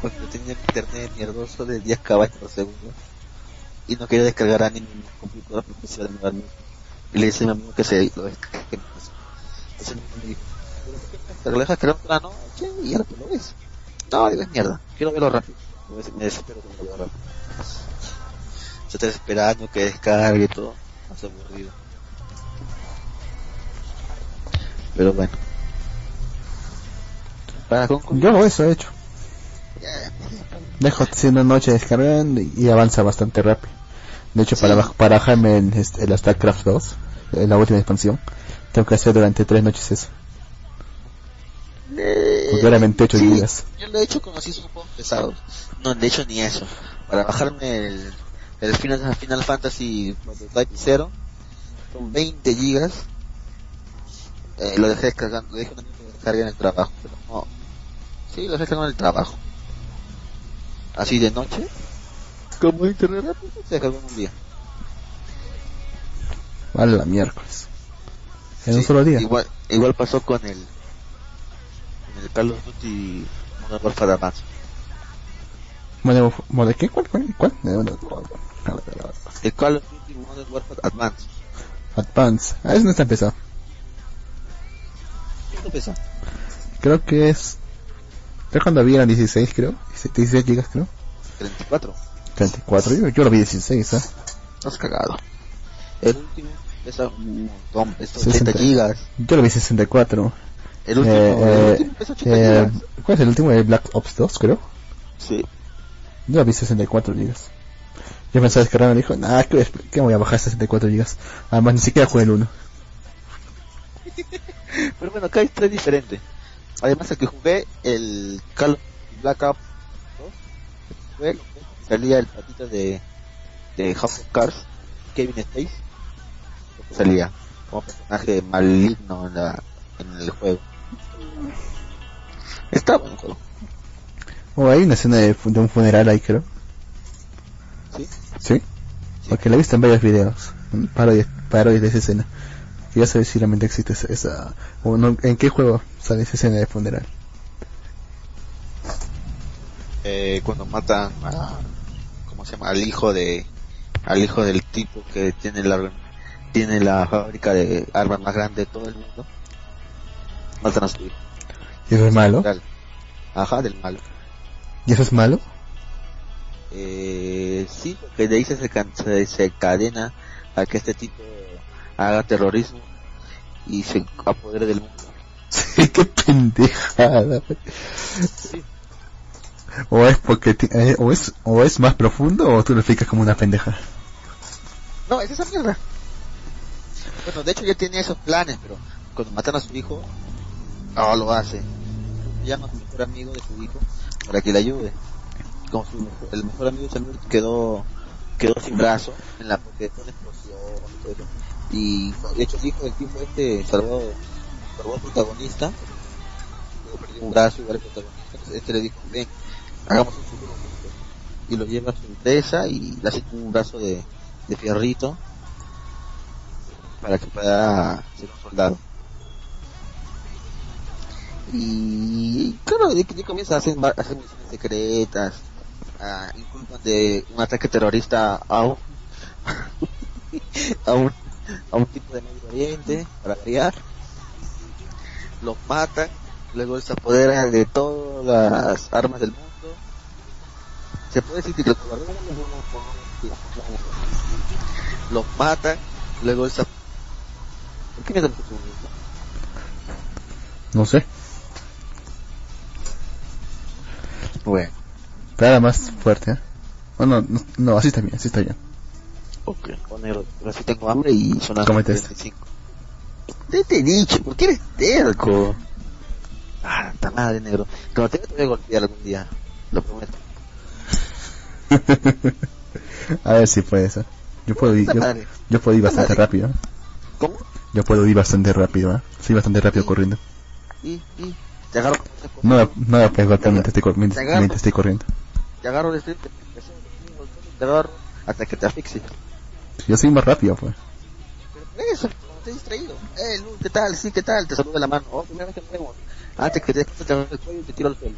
cuando tenía el internet mierdoso de 10 KB por segundo? Y no quería descargar a mi computadora profesional de mi Y le dice a mi amigo que se lo descargue. Entonces me dijo, ¿pero ¿te lo dejas descargar otra noche? Y ahora tú lo ves. No, digo, es mierda. Quiero verlo rápido. Me desespero que lo vea rápido. Está esperando que descargue y todo. Más aburrido. Pero bueno. Para. Yo eso he hecho. Dejo haciendo noche descargando y, avanza bastante rápido. De hecho, Sí. para, para el, este, el StarCraft 2, eh, la última expansión, tengo que hacer durante tres noches eso. Porque era 28 sí, gigas. Yo lo he hecho con así son juegos pesados. No, de hecho ni eso. Para bajarme el, el Final, Final Fantasy Type 0 con 20 gigas. Eh, lo dejé descargando, le dije a un amigo que lo descargue en el trabajo, pero no. Sí, lo dejé descargando en el trabajo. Así de noche. Como internet rápido, se descargó en un día. Vale, la miércoles. En un Sí, solo día. Igual, igual pasó con el, el Call of Duty Modern Warfare Advance. Modern, ¿Modern qué? ¿Cuál? ¿Cuál? ¿Cuál? El Call of Duty Modern Warfare Advance. Advance. Ah, eso no está empezado. ¿Cuánto pesa? Creo que es... Creo cuando había 16, creo. 16 gigas, creo. 34. 34. Yo, yo lo vi 16, ¿eh? Estás cagado. El último pesa un montón, pesa 60. 80 gigas. Yo lo vi 64. El último, Eh, el eh, último pesa 80 eh. ¿Cuál es el último? El Black Ops 2, creo. Sí. Yo vi 64 gigas. Yo pensaba descargarme y dijo, nah, ¿qué, ¿qué voy a bajar 64 gigas? Además, ni siquiera jugué el 1. Pero bueno, acá hay tres diferentes. Además, el que jugué, el Call of Black Ops 2, fue, salía el patito de, de House of Cards, Kevin Space, salía como personaje maligno en, la, en el juego. Está bueno el juego. O hay una escena de, un funeral ahí, creo. ¿Sí? ¿Sí? Porque la he visto en varios videos. Parodias, parodias de esa escena. Quería saber si realmente existe esa... esa- o no, ¿En qué juego sale esa escena de funeral? eh, cuando matan a, ¿cómo se llama? Al hijo de, al hijo del tipo que tiene la, tiene la fábrica de armas más grande de todo el mundo. Matan a su hijo. ¿Y eso es malo? Ajá, del malo. ¿Y eso es malo? Eh, sí, porque de ahí se, can- se desencadena a que este tipo haga terrorismo y se apodere del mundo. Sí, qué pendejada. O es porque eh, o es o es más profundo o tú lo explicas como una pendeja. No, es esa mierda. Bueno, de hecho ya tenía esos planes, pero cuando matan a su hijo, no lo hace. Llama a su mejor amigo de su hijo para que le ayude. Como su el mejor amigo de Salud quedó quedó sin brazo en la porque fue una explosión todo eso. Y de hecho el hijo del tipo este salvó, salvó al protagonista, luego perdió un brazo igual al protagonista, este le dijo, ven, hagamos un futuro. Y lo lleva a su empresa y le hace un brazo de, de fierrito para que pueda ser un soldado. Y claro, de que comienza a hacer, misiones secretas, a inculpan de un ataque terrorista a un, a un, tipo de Medio Oriente, para criar, los matan, luego se apodera de todas las armas del mundo. Se puede decir que los los matan, luego se ¿Por qué me No sé. Bueno, Pero era más fuerte, ¿eh? Oh, no, no, así está bien, así está bien. ok, con negro, pero sí tengo hambre y son las Cómete esto. 25. ¿Qué te he dicho? ¿Por qué eres terco? Ah, ta madre negro. Cuando te te voy a golpear algún día, lo prometo. a ver si puede ser. Yo puedo ir, yo, yo puedo ir bastante madre. rápido. ¿eh? ¿Cómo? Yo puedo ir bastante rápido, ¿eh? Soy bastante rápido corriendo. Y, y, te agarro, No no me puedes golpear mientras estoy, mientras, Te agarro. mientras estoy corriendo. te agarro de frente, te te agarro hasta que te asfixie. Yo soy más rápido, pues. Pero eso, cuando estés distraído. Eh, Luz, ¿qué tal? Sí, ¿qué tal? Te saludo la mano. Oh, primera vez que nos vemos. Antes que te te agarro el cuello y te tiro al suelo.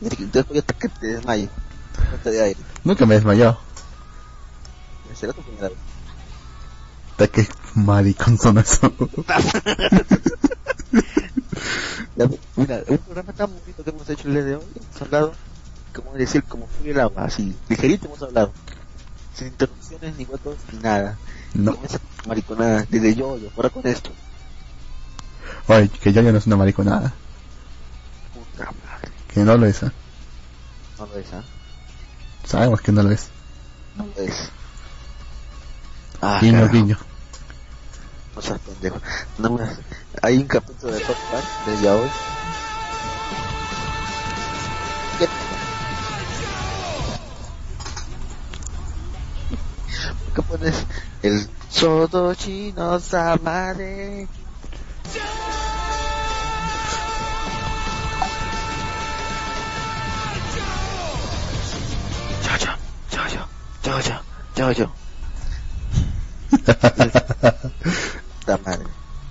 Y te- después hasta que te desmayes. Falta de aire. Nunca me he desmayado. Será tu primera vez. Hasta que maricón son eso. Ya, mira, un programa tan bonito que hemos hecho el día de hoy. Hemos hablado, como decir, como fluye el agua, así, ligerito hemos hablado. Sin interrupciones, ni huecos, ni nada. No. Con esa mariconada, desde yo, yo, fuera con esto. Oye, que yo ya no es una mariconada. Puta madre. Que no lo es, ¿eh? No lo es, ¿ah? Sabemos que no lo es. No lo es. Ah, guiño. No seas pendejo. No me... Hay un capítulo de South Park desde hoy. ¿Qué? ¿Por qué pones el Sodo chino samare? Chao, chao, chao, chao, chao, chao, chao, chao. Puta madre.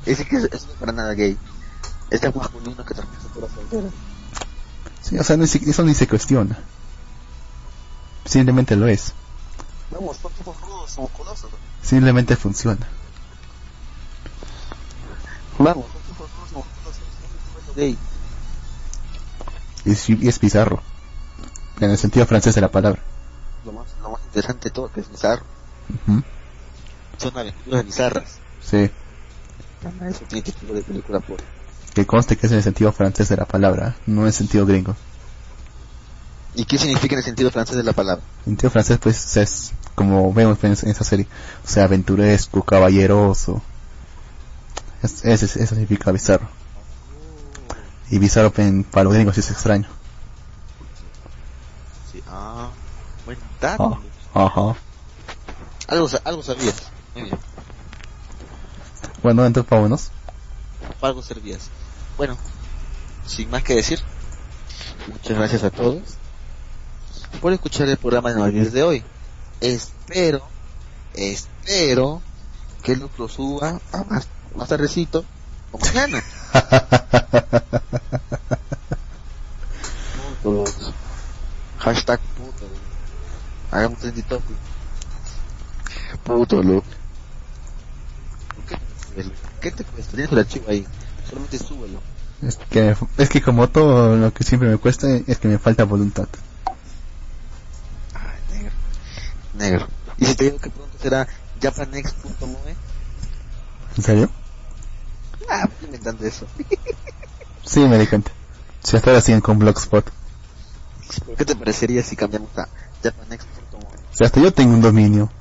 Ese que es, es no es para nada gay. Este es masculino que transmite pura soltera. Sí, o sea, no, eso ni se cuestiona. Simplemente lo es. Vamos, son tipos rudos, somos colosos. Simplemente funciona. Vamos, son tipos rudos, somos colosos. Somos gay. Y es, y es bizarro. En el sentido francés de la palabra. Lo más, lo más interesante de todo que es bizarro. Ujú. Son aventuras bizarras. Sí. Título de película. Que conste que es en el sentido francés de la palabra, no en el sentido gringo. ¿Y qué significa en el sentido francés de la palabra? En sentido francés, pues, es como vemos en, en esa serie. O sea, aventuresco, caballeroso. Es, eso significa bizarro. Y bizarro en, para los gringos es extraño. Sí, ah, buen dato. Ah, ajá. Algo, algo sabías. Muy bien. Bueno, entonces vámonos. Para algo servías. Bueno, sin más que decir, muchas gracias a todos por escuchar el programa de Navidad de hoy. Espero, espero que lo suba a más, más tardecito o mañana. Hashtag puto. Hagamos trending topic. Puto Lux. ¿Qué te cuesta? ¿Qué te cuesta? Tienes el archivo ahí. Solamente súbelo. Es que, es que como todo lo que siempre me cuesta es que me falta voluntad. Ay, negro. Negro. ¿Y si te digo que pronto será japanex.moe? ¿En serio? Ah, estoy inventando eso. Sí, me di cuenta. Si hasta ahora siguen con Blogspot. ¿Qué te parecería si cambiamos a japanex.moe? O sea, hasta yo tengo un dominio.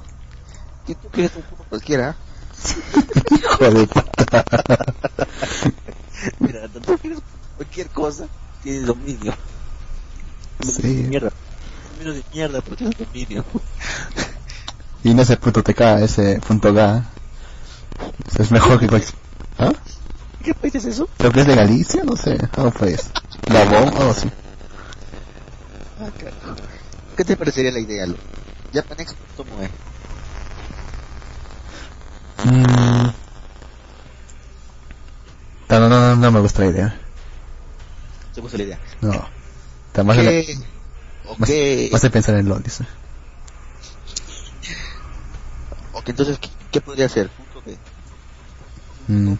¿Y tú quieres un puto cualquiera? Hijo de puta. Mira, tú quieres cualquier cosa, tienes dominio. Sí. De mierda. Dominio de mierda, pero tienes dominio. Y no ese punto TK, ese punto Ga. Es mejor que cualquier... ¿Ah? ¿Qué país es eso? Creo que es de Galicia, no sé. ¿Cómo fue eso? Gabón, algo así. Ah, carajo. ¿Qué te parecería la idea, Lu? Japanex.moe. Mm. No, no, no, no me gusta la idea. ¿Te gusta la idea? No. Está más, ¿Qué? la- Ok. más, más de pensar en dice. Ok, entonces, ¿qué, qué podría ser? Punto. Mm.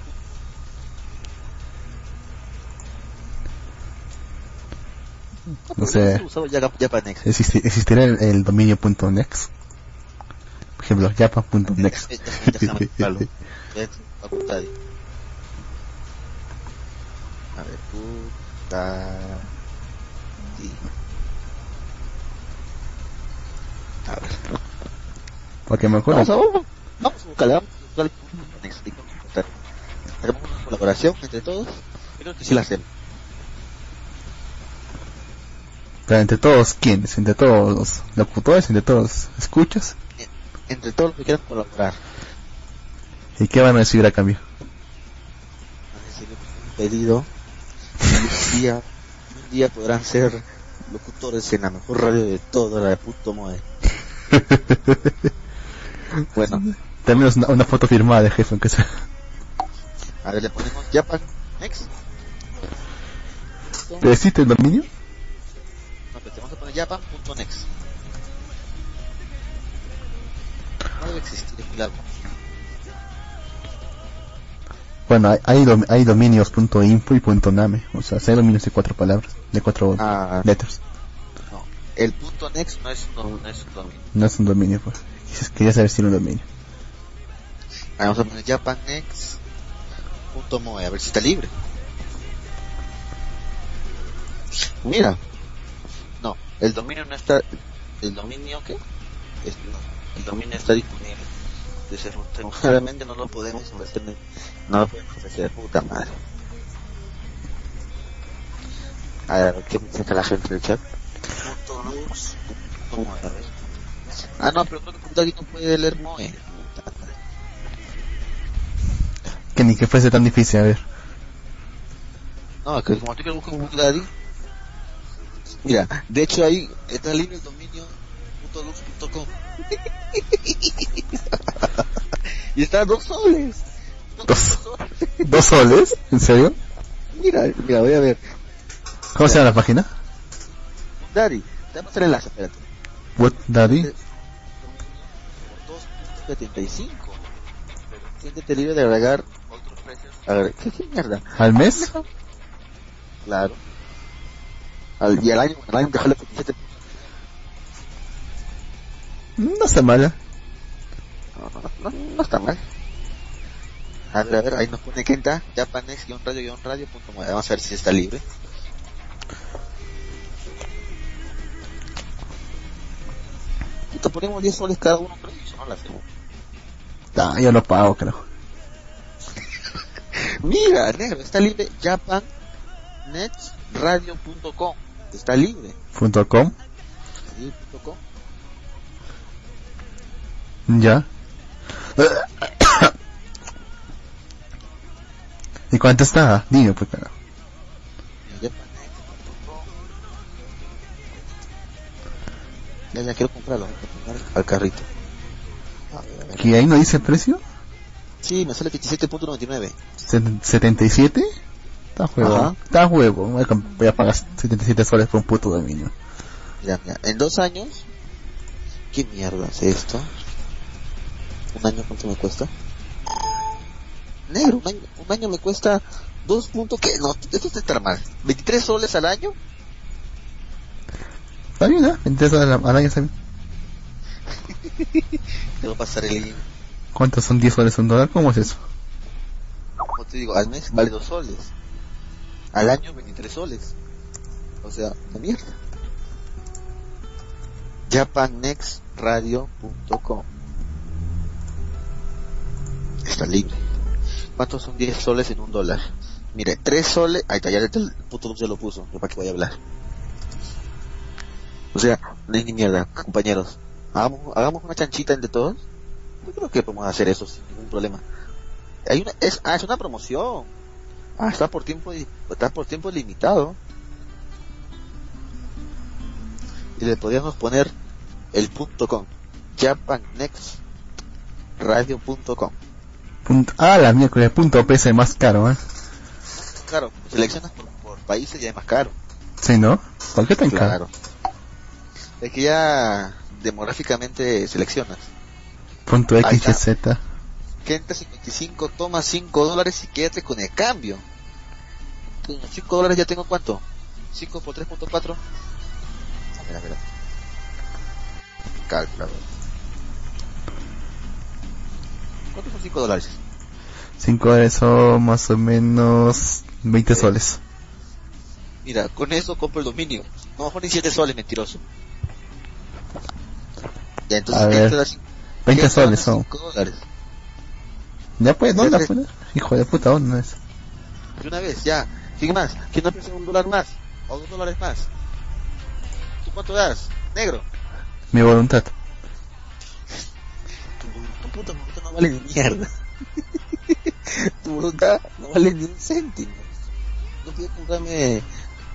No sé. Usado ya Japanex. Existi- ¿Existirá el, el dominio punto .next? Por ejemplo, japa.next. Déjame buscarlo. A ver, puta. A ver. Porque me acuerdo. Vamos a, vamos, a buscarle, vamos a buscarle. Hagamos una colaboración entre todos. Creo que sí la hacemos. Pero entre todos, ¿quiénes? Entre todos los locutores, entre todos los escuchas. Entre todos los que quieran colaborar. ¿Y qué van a recibir a cambio? Recibimos un pedido. Un día, un día podrán ser locutores en la mejor radio de todo, la de puto moe. Bueno, También una, una foto firmada de jefe, aunque sea. a ver, le ponemos Japan Next. ¿Pero existe el dominio? No, pero te vamos a poner Japan.next. No debe existir, largo. Bueno, hay, hay, dom- hay dominios punto .info y punto .name. O sea, hay dominios de cuatro palabras, de cuatro Ah, letras. no. El punto next no es un, no es un dominio. No es un dominio, pues. Quería saber si era un dominio. Vamos a poner japannext.moe, a ver si está libre. Mira. No, el dominio no está. ¿El dominio qué? Es- no, el dominio está disponible. Desafortunadamente no lo podemos ofrecer. No lo podemos ofrecer, puta madre. A ver, ¿qué me saca la gente del chat? Moe, a ver. Ah, no, pero creo que aquí no puede leer moe. Que ni que fuese tan difícil, a ver. No, que como tú que buscas Daddy. Mira, de hecho ahí está libre el dominio .lux.com. y está a dos soles. Dos. ¿Dos soles? ¿En serio? Mira, mira, voy a ver. ¿Cómo se llama la página? Daddy, te voy a el enlace, espérate. What Daddy? por 2.75. Siéntete libre de agregar otros precios. A ver, ¿qué, qué mierda? ¿Al mes? Claro. Al, y al año, al año dejarle 27 No está mala. No, no, no, está mal. A ver, a ver, ahí nos pone Kenta, japanex-radio-radio. Vamos a ver si está libre. Te ponemos 10 soles cada uno, pero eso no lo hacemos. Ah, yo lo pago, creo. Mira, negro, está libre japannetradio.com. Está libre. Punto .com. Sí, punto com. Ya. ¿Y cuánto está? Dime, pues, japannex.com. Ya, ya quiero comprarlo, al carrito. ¿Que ahí no dice precio? Sí, me sale 27.99. Set- ¿77? Está juego. Está juego. Voy a, comp- voy a pagar 77 soles por un puto dominio. Mira, mira, en dos años, ¿qué mierda es esto? ¿Un año cuánto me cuesta? Negro, un año, un año me cuesta dos puntos que no, esto está estar mal. 23 soles al año, Está bien, ¿eh? Entonces al, al año está bien. te va a pasar el link. ¿Cuántos son 10 soles un dólar? ¿Cómo es eso? Como te digo, al mes vale 2 soles. Al año 23 soles. O sea, una mierda. JapanNextRadio.com Está libre. ¿Cuántos son 10 soles en un dólar? Mire, 3 soles... Ahí está, ya el puto se lo puso. Para que vaya a hablar. O sea, ni mierda, compañeros. Hagamos, hagamos una chanchita entre todos. Yo creo que podemos hacer eso sin ningún problema. Hay una, es, ah, es una promoción. Ah, está por tiempo, está por tiempo limitado. Y le podríamos poner el punto com. JapanNextRadio.com. Punto, ah, la miércoles, punto PC más caro, ¿eh? Claro, seleccionas por, por países y es más caro. Sí, ¿no? ¿Por qué tan caro? Claro. Es que ya demográficamente seleccionas. Punto está. XYZ. Kenta 55 toma 5 dólares y quédate con el cambio. Con los 5 dólares ya tengo cuánto? 5 por 3.4. A ver, a ver. Calculador. ¿Cuántos son 5 dólares? 5 dólares son más o menos 20 soles. Mira, con eso compro el dominio. No, ni 7 soles, mentiroso. Ya, entonces A ver, cin- 20 Kenta soles son. 5 dólares. Ya pues, ¿dónde la? Hijo de puta, ¿dónde es? De una vez, ya. ¿Quién más? ¿Quién no piensa un dólar más? ¿O dos dólares más? ¿Tú cuánto das? Negro. Mi voluntad. Tu, tu puta voluntad no vale ni mierda. tu voluntad no vale ni un céntimo. No podría comprarme,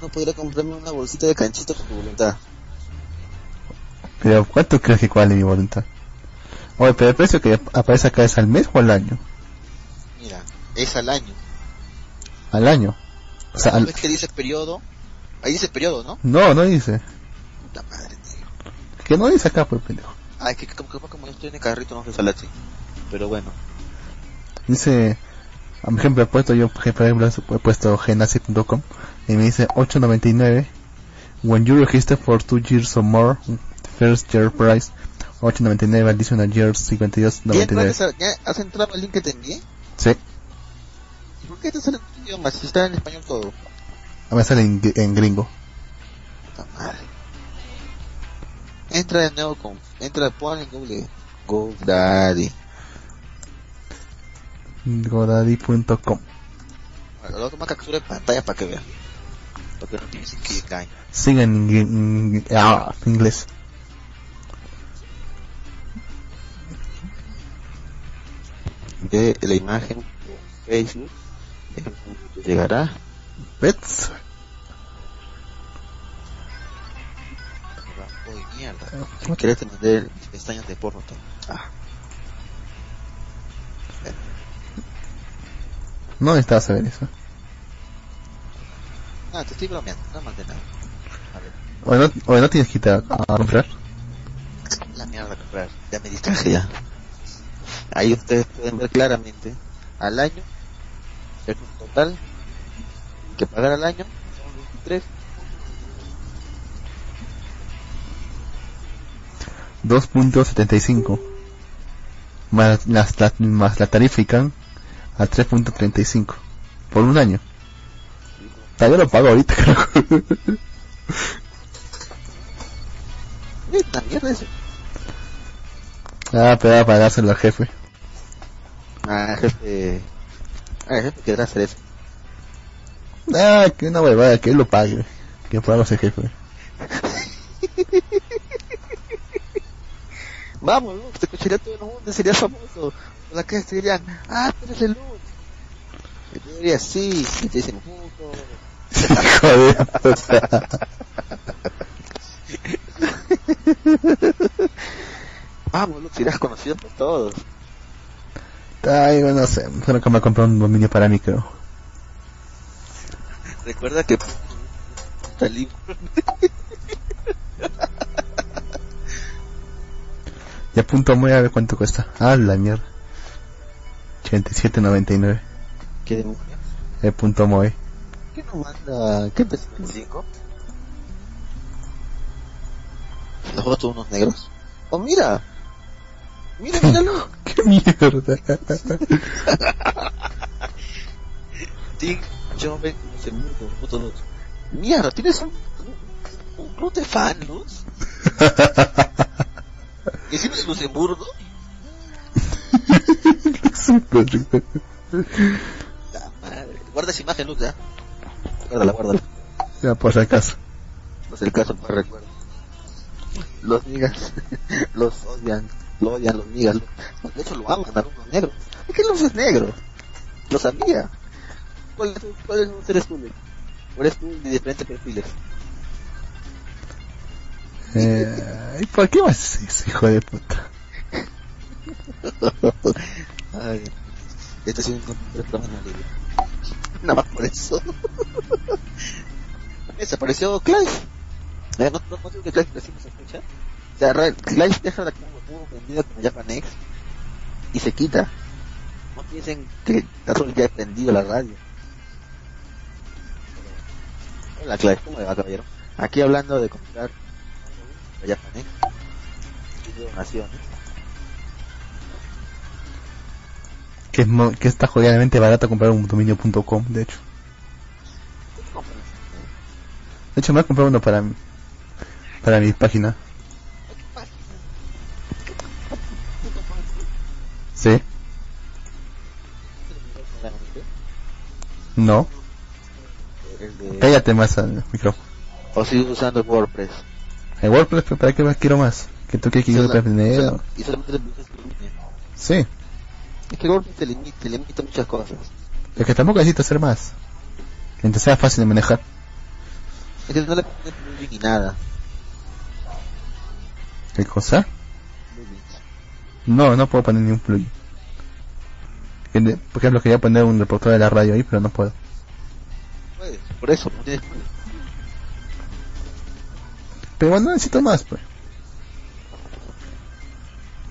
no podría comprarme una bolsita de canchito con tu voluntad. Pero, ¿cuánto crees que vale mi voluntad? Oye, pero el precio que aparece acá es al mes o al año? Mira, es al año. Al año. O sea, ¿No al... ves que dice periodo? Ahí dice periodo, ¿no? No, no dice. Puta madre, negro. Que no dice acá, pues, pendejo. Ay, que como, como, como yo estoy en el carrito no se sale así. Pero bueno. Dice, a mi ejemplo he puesto yo, por ejemplo, he puesto genasi.com y me dice 8.99 when you register for two years or more first year price 8.99 additional years ¿Ya, 52.99 entraste a- ya has entrado al link que te envié? sí ¿Y por qué te sale en tu idioma si está en español todo? a me sale en, en gringo madre. Entra de nuevo con, entra, pon en Google, GoDaddy. godaddy.com lo toma captura de pantalla para que vean. Para que no piensen que engaño. sigue en, ah, inglés De la imagen por Facebook. Llegará. Bets Uy, mierda. Si quieres te mandé pestañas de porno. Ah, no necesitas saber eso nada, te estoy bromeando. No mandé nada. A ver. o no, o no tienes que ir a, a comprar mierda a comprar. Ya me distraje ya. Ahí ustedes pueden ver claramente al año el total que pagar al año son 23 2.75 más, las, la, más la tarifican a 3.35 por un año. Todavía lo pago ahorita, carajo. Esta mierda es Ah, pero va a pagárselo al jefe. Ah, jefe. Ah, jefe querrá hacer eso. Ah, que una huevada, que él lo pague. Que pague ese jefe. Vamos, te escucharía todo el mundo, serías famoso. La que te dirían, ah, tú eres el Luz. Y tú dirías, sí, y te dicen, puto. Joder. Vamos, Luz, serías conocido por todos. Ay, no sé, solo que me compré un dominio para mí, creo. Recuerda que salí Ya punto muy a ver cuánto cuesta. Ah, la mierda. 87.99. ¿Qué demonios? El punto Moe. ¿Qué nos manda? ¿Qué empezó en 5? ¿Los otros unos negros? ¡Oh, mira! ¡Mira, míralo! ¡Qué mierda! Tim Joven Luxemburgo, puto Luz. Mierda, tienes un, un, un club de fan, Luz. ¿Y encima de Luxemburgo? Madre. Guarda esa imagen, Luz, ya. Guárdala, guárdala. ya, por si acaso. No es el caso, para recuerdo. Los migas los odian, lo odian los migas. lo- De hecho, lo aman a los negros. Es que Luz es negro. Lo sabía. ¿Cuál, es- cuál es Luz eres tú, Luz? ¿O eres tú de diferentes perfiles? Eh, ¿Y por qué vas hijo de puta? Ay, ha sido un programa en alivio. Nada más por eso. Desapareció Clive. No, no, no digo que Clive recién se escucha. O sea, Clive deja la como prendida como Japanex y se quita. No piensen que todo el día prendido la radio. Hola Clive, ¿cómo le va caballero? Aquí hablando de comprar la Japanex y donaciones. Que, es mo- que está jodidamente barato comprar un dominio.com, de hecho. De hecho, me voy a comprar uno para mi, para mi página. ¿Sí? No. De- Cállate más al micrófono. O sigo usando WordPress. El WordPress, ¿para qué más quiero más? ¿Que tú qué quieres Sola- aprender? sola- Y solamente le usas tu línea. Sí. Es que el WordPress te limita, te limita muchas cosas. Es que tampoco necesito hacer más. Mientras sea fácil de manejar. Es que no le pones ni nada. ¿Qué cosa? No, no puedo poner ni un plugin. Por ejemplo, quería poner un reportero de la radio ahí, pero no puedo. Puedes, por eso. Pero bueno, necesito más, pues.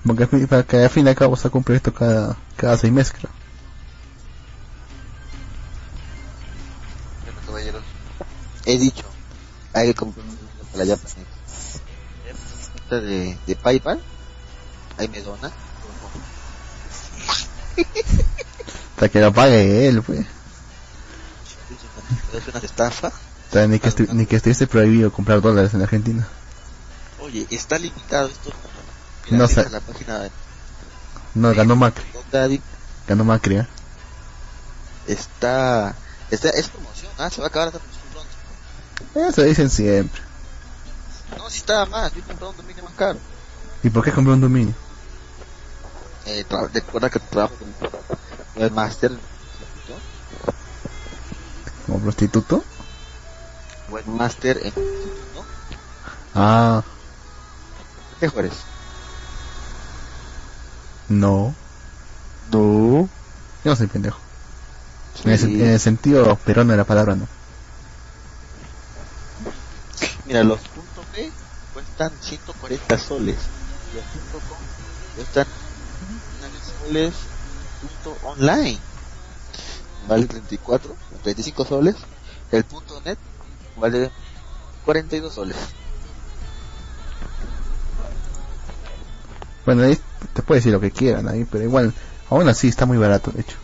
Porque que al fin y al cabo saco un proyecto cada, cada seis meses, creo. Bueno, caballeros. He dicho, hay que comprar un libro para la cuenta de, de PayPal. Ahí me dona. Hasta que lo pague él, pues. Es una estafa. O sea, ni que, estu- ni que estuviese prohibido comprar dólares en Argentina. Oye, está limitado esto. No sé. La página de No, ganó Macri. Ganó Macri, ¿eh? está, está, es promoción, ah, se va a acabar esta promoción pronto. Eso dicen siempre. No, si estaba más, yo he comprado un dominio más caro. ¿Y por qué compré un dominio? Eh, recuerda que trabajo con webmaster, ¿Como prostituto? webmaster en ¿no? Ah, ¿Qué jueves? No. No. Yo no soy pendejo. En, el, en el sentido perón de la palabra, no. Mira, los puntos B cuestan 140 soles. Los punto .com están en soles punto online. Vale 34, 35 soles. El punto net vale 42 soles. Bueno, ahí te puede decir lo que quieran ahí, pero igual, aún así está muy barato, de hecho.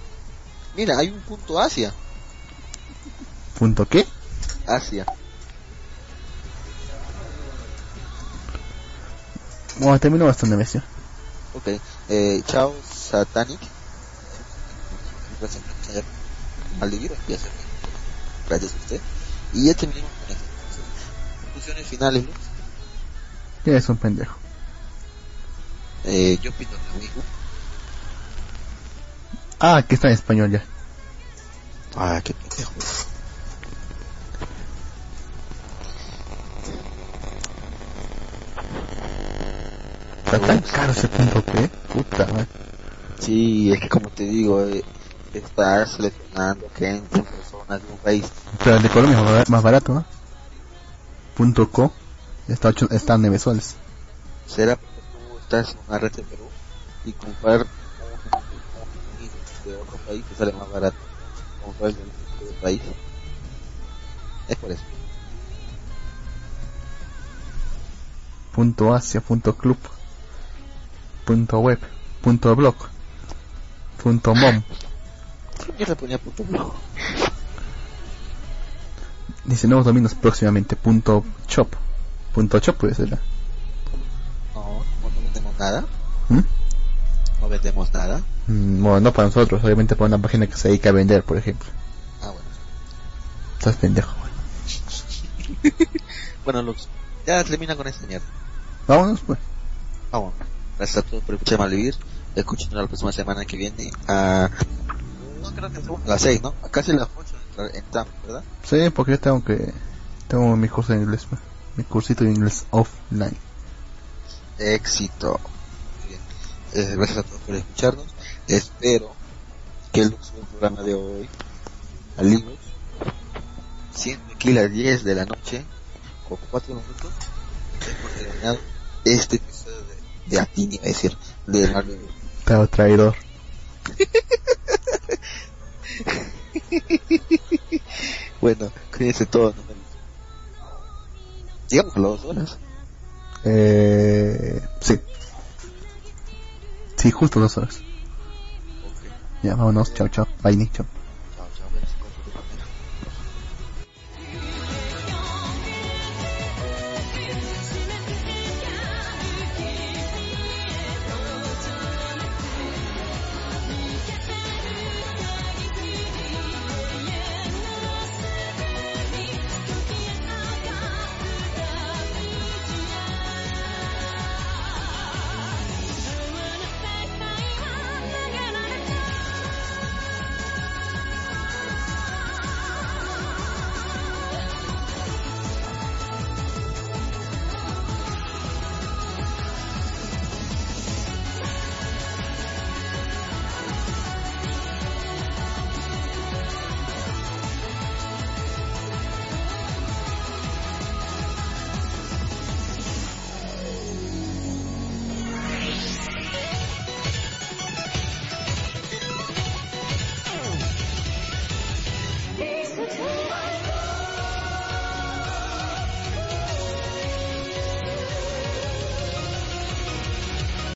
Mira, hay un punto Asia. ¿Punto qué? Asia. Bueno, terminó bastante me Ok, eh, chao Satanic. Gracias se Gracias a usted. Y ya terminamos con esto. Conclusiones finales, Luz. ¿Quién es un pendejo? Eh, yo pido a amigo. Ah, que está en español ya. Ah, qué pendejo. Está tan caro ese punto que, puta madre. Sí, es que como te digo, eh, estar seleccionando gente, personas de un país. Pero el de Colombia es más bar- más barato, ¿no? Punto co está, está en 9 soles. será estás red de Perú y comprar de otro país te sale más barato comprar el de otro país es por eso Punto asia, punto club, punto web, punto blog, punto mom. yo le ponía punto blog Dice nuevos dominios próximamente, punto shop. Punto shop puede ser. Nada ¿Mm? no vendemos nada Mm, Bueno, no para nosotros, obviamente para una página que se dedica a vender, por ejemplo. ah bueno Estás pendejo, güey. bueno Lux ya termina con esta mierda Vámonos, pues. vamos gracias a todos por escuchar Malvivir escúchenos la próxima semana que viene a no creo que a las 6 ¿no? a casi las 8 entramos ¿verdad? Sí, porque yo tengo que... Tengo mi curso de inglés, pues. Mi cursito de inglés offline. Éxito. Muy bien. Eh, gracias a todos por escucharnos. Espero que el programa de hoy al Linux, siendo aquí las 10 de la noche, con 4 minutos, hemos terminado este episodio de, de Atini, es decir, de Marvel. Claro, traidor. Bueno, cuídense todos. Nos vemos. Llegamos a las 2 horas. Eh... Sí. Sí, justo dos horas. Ok. Ya, vámonos. Chao, chao. Bye, Nick. Chao.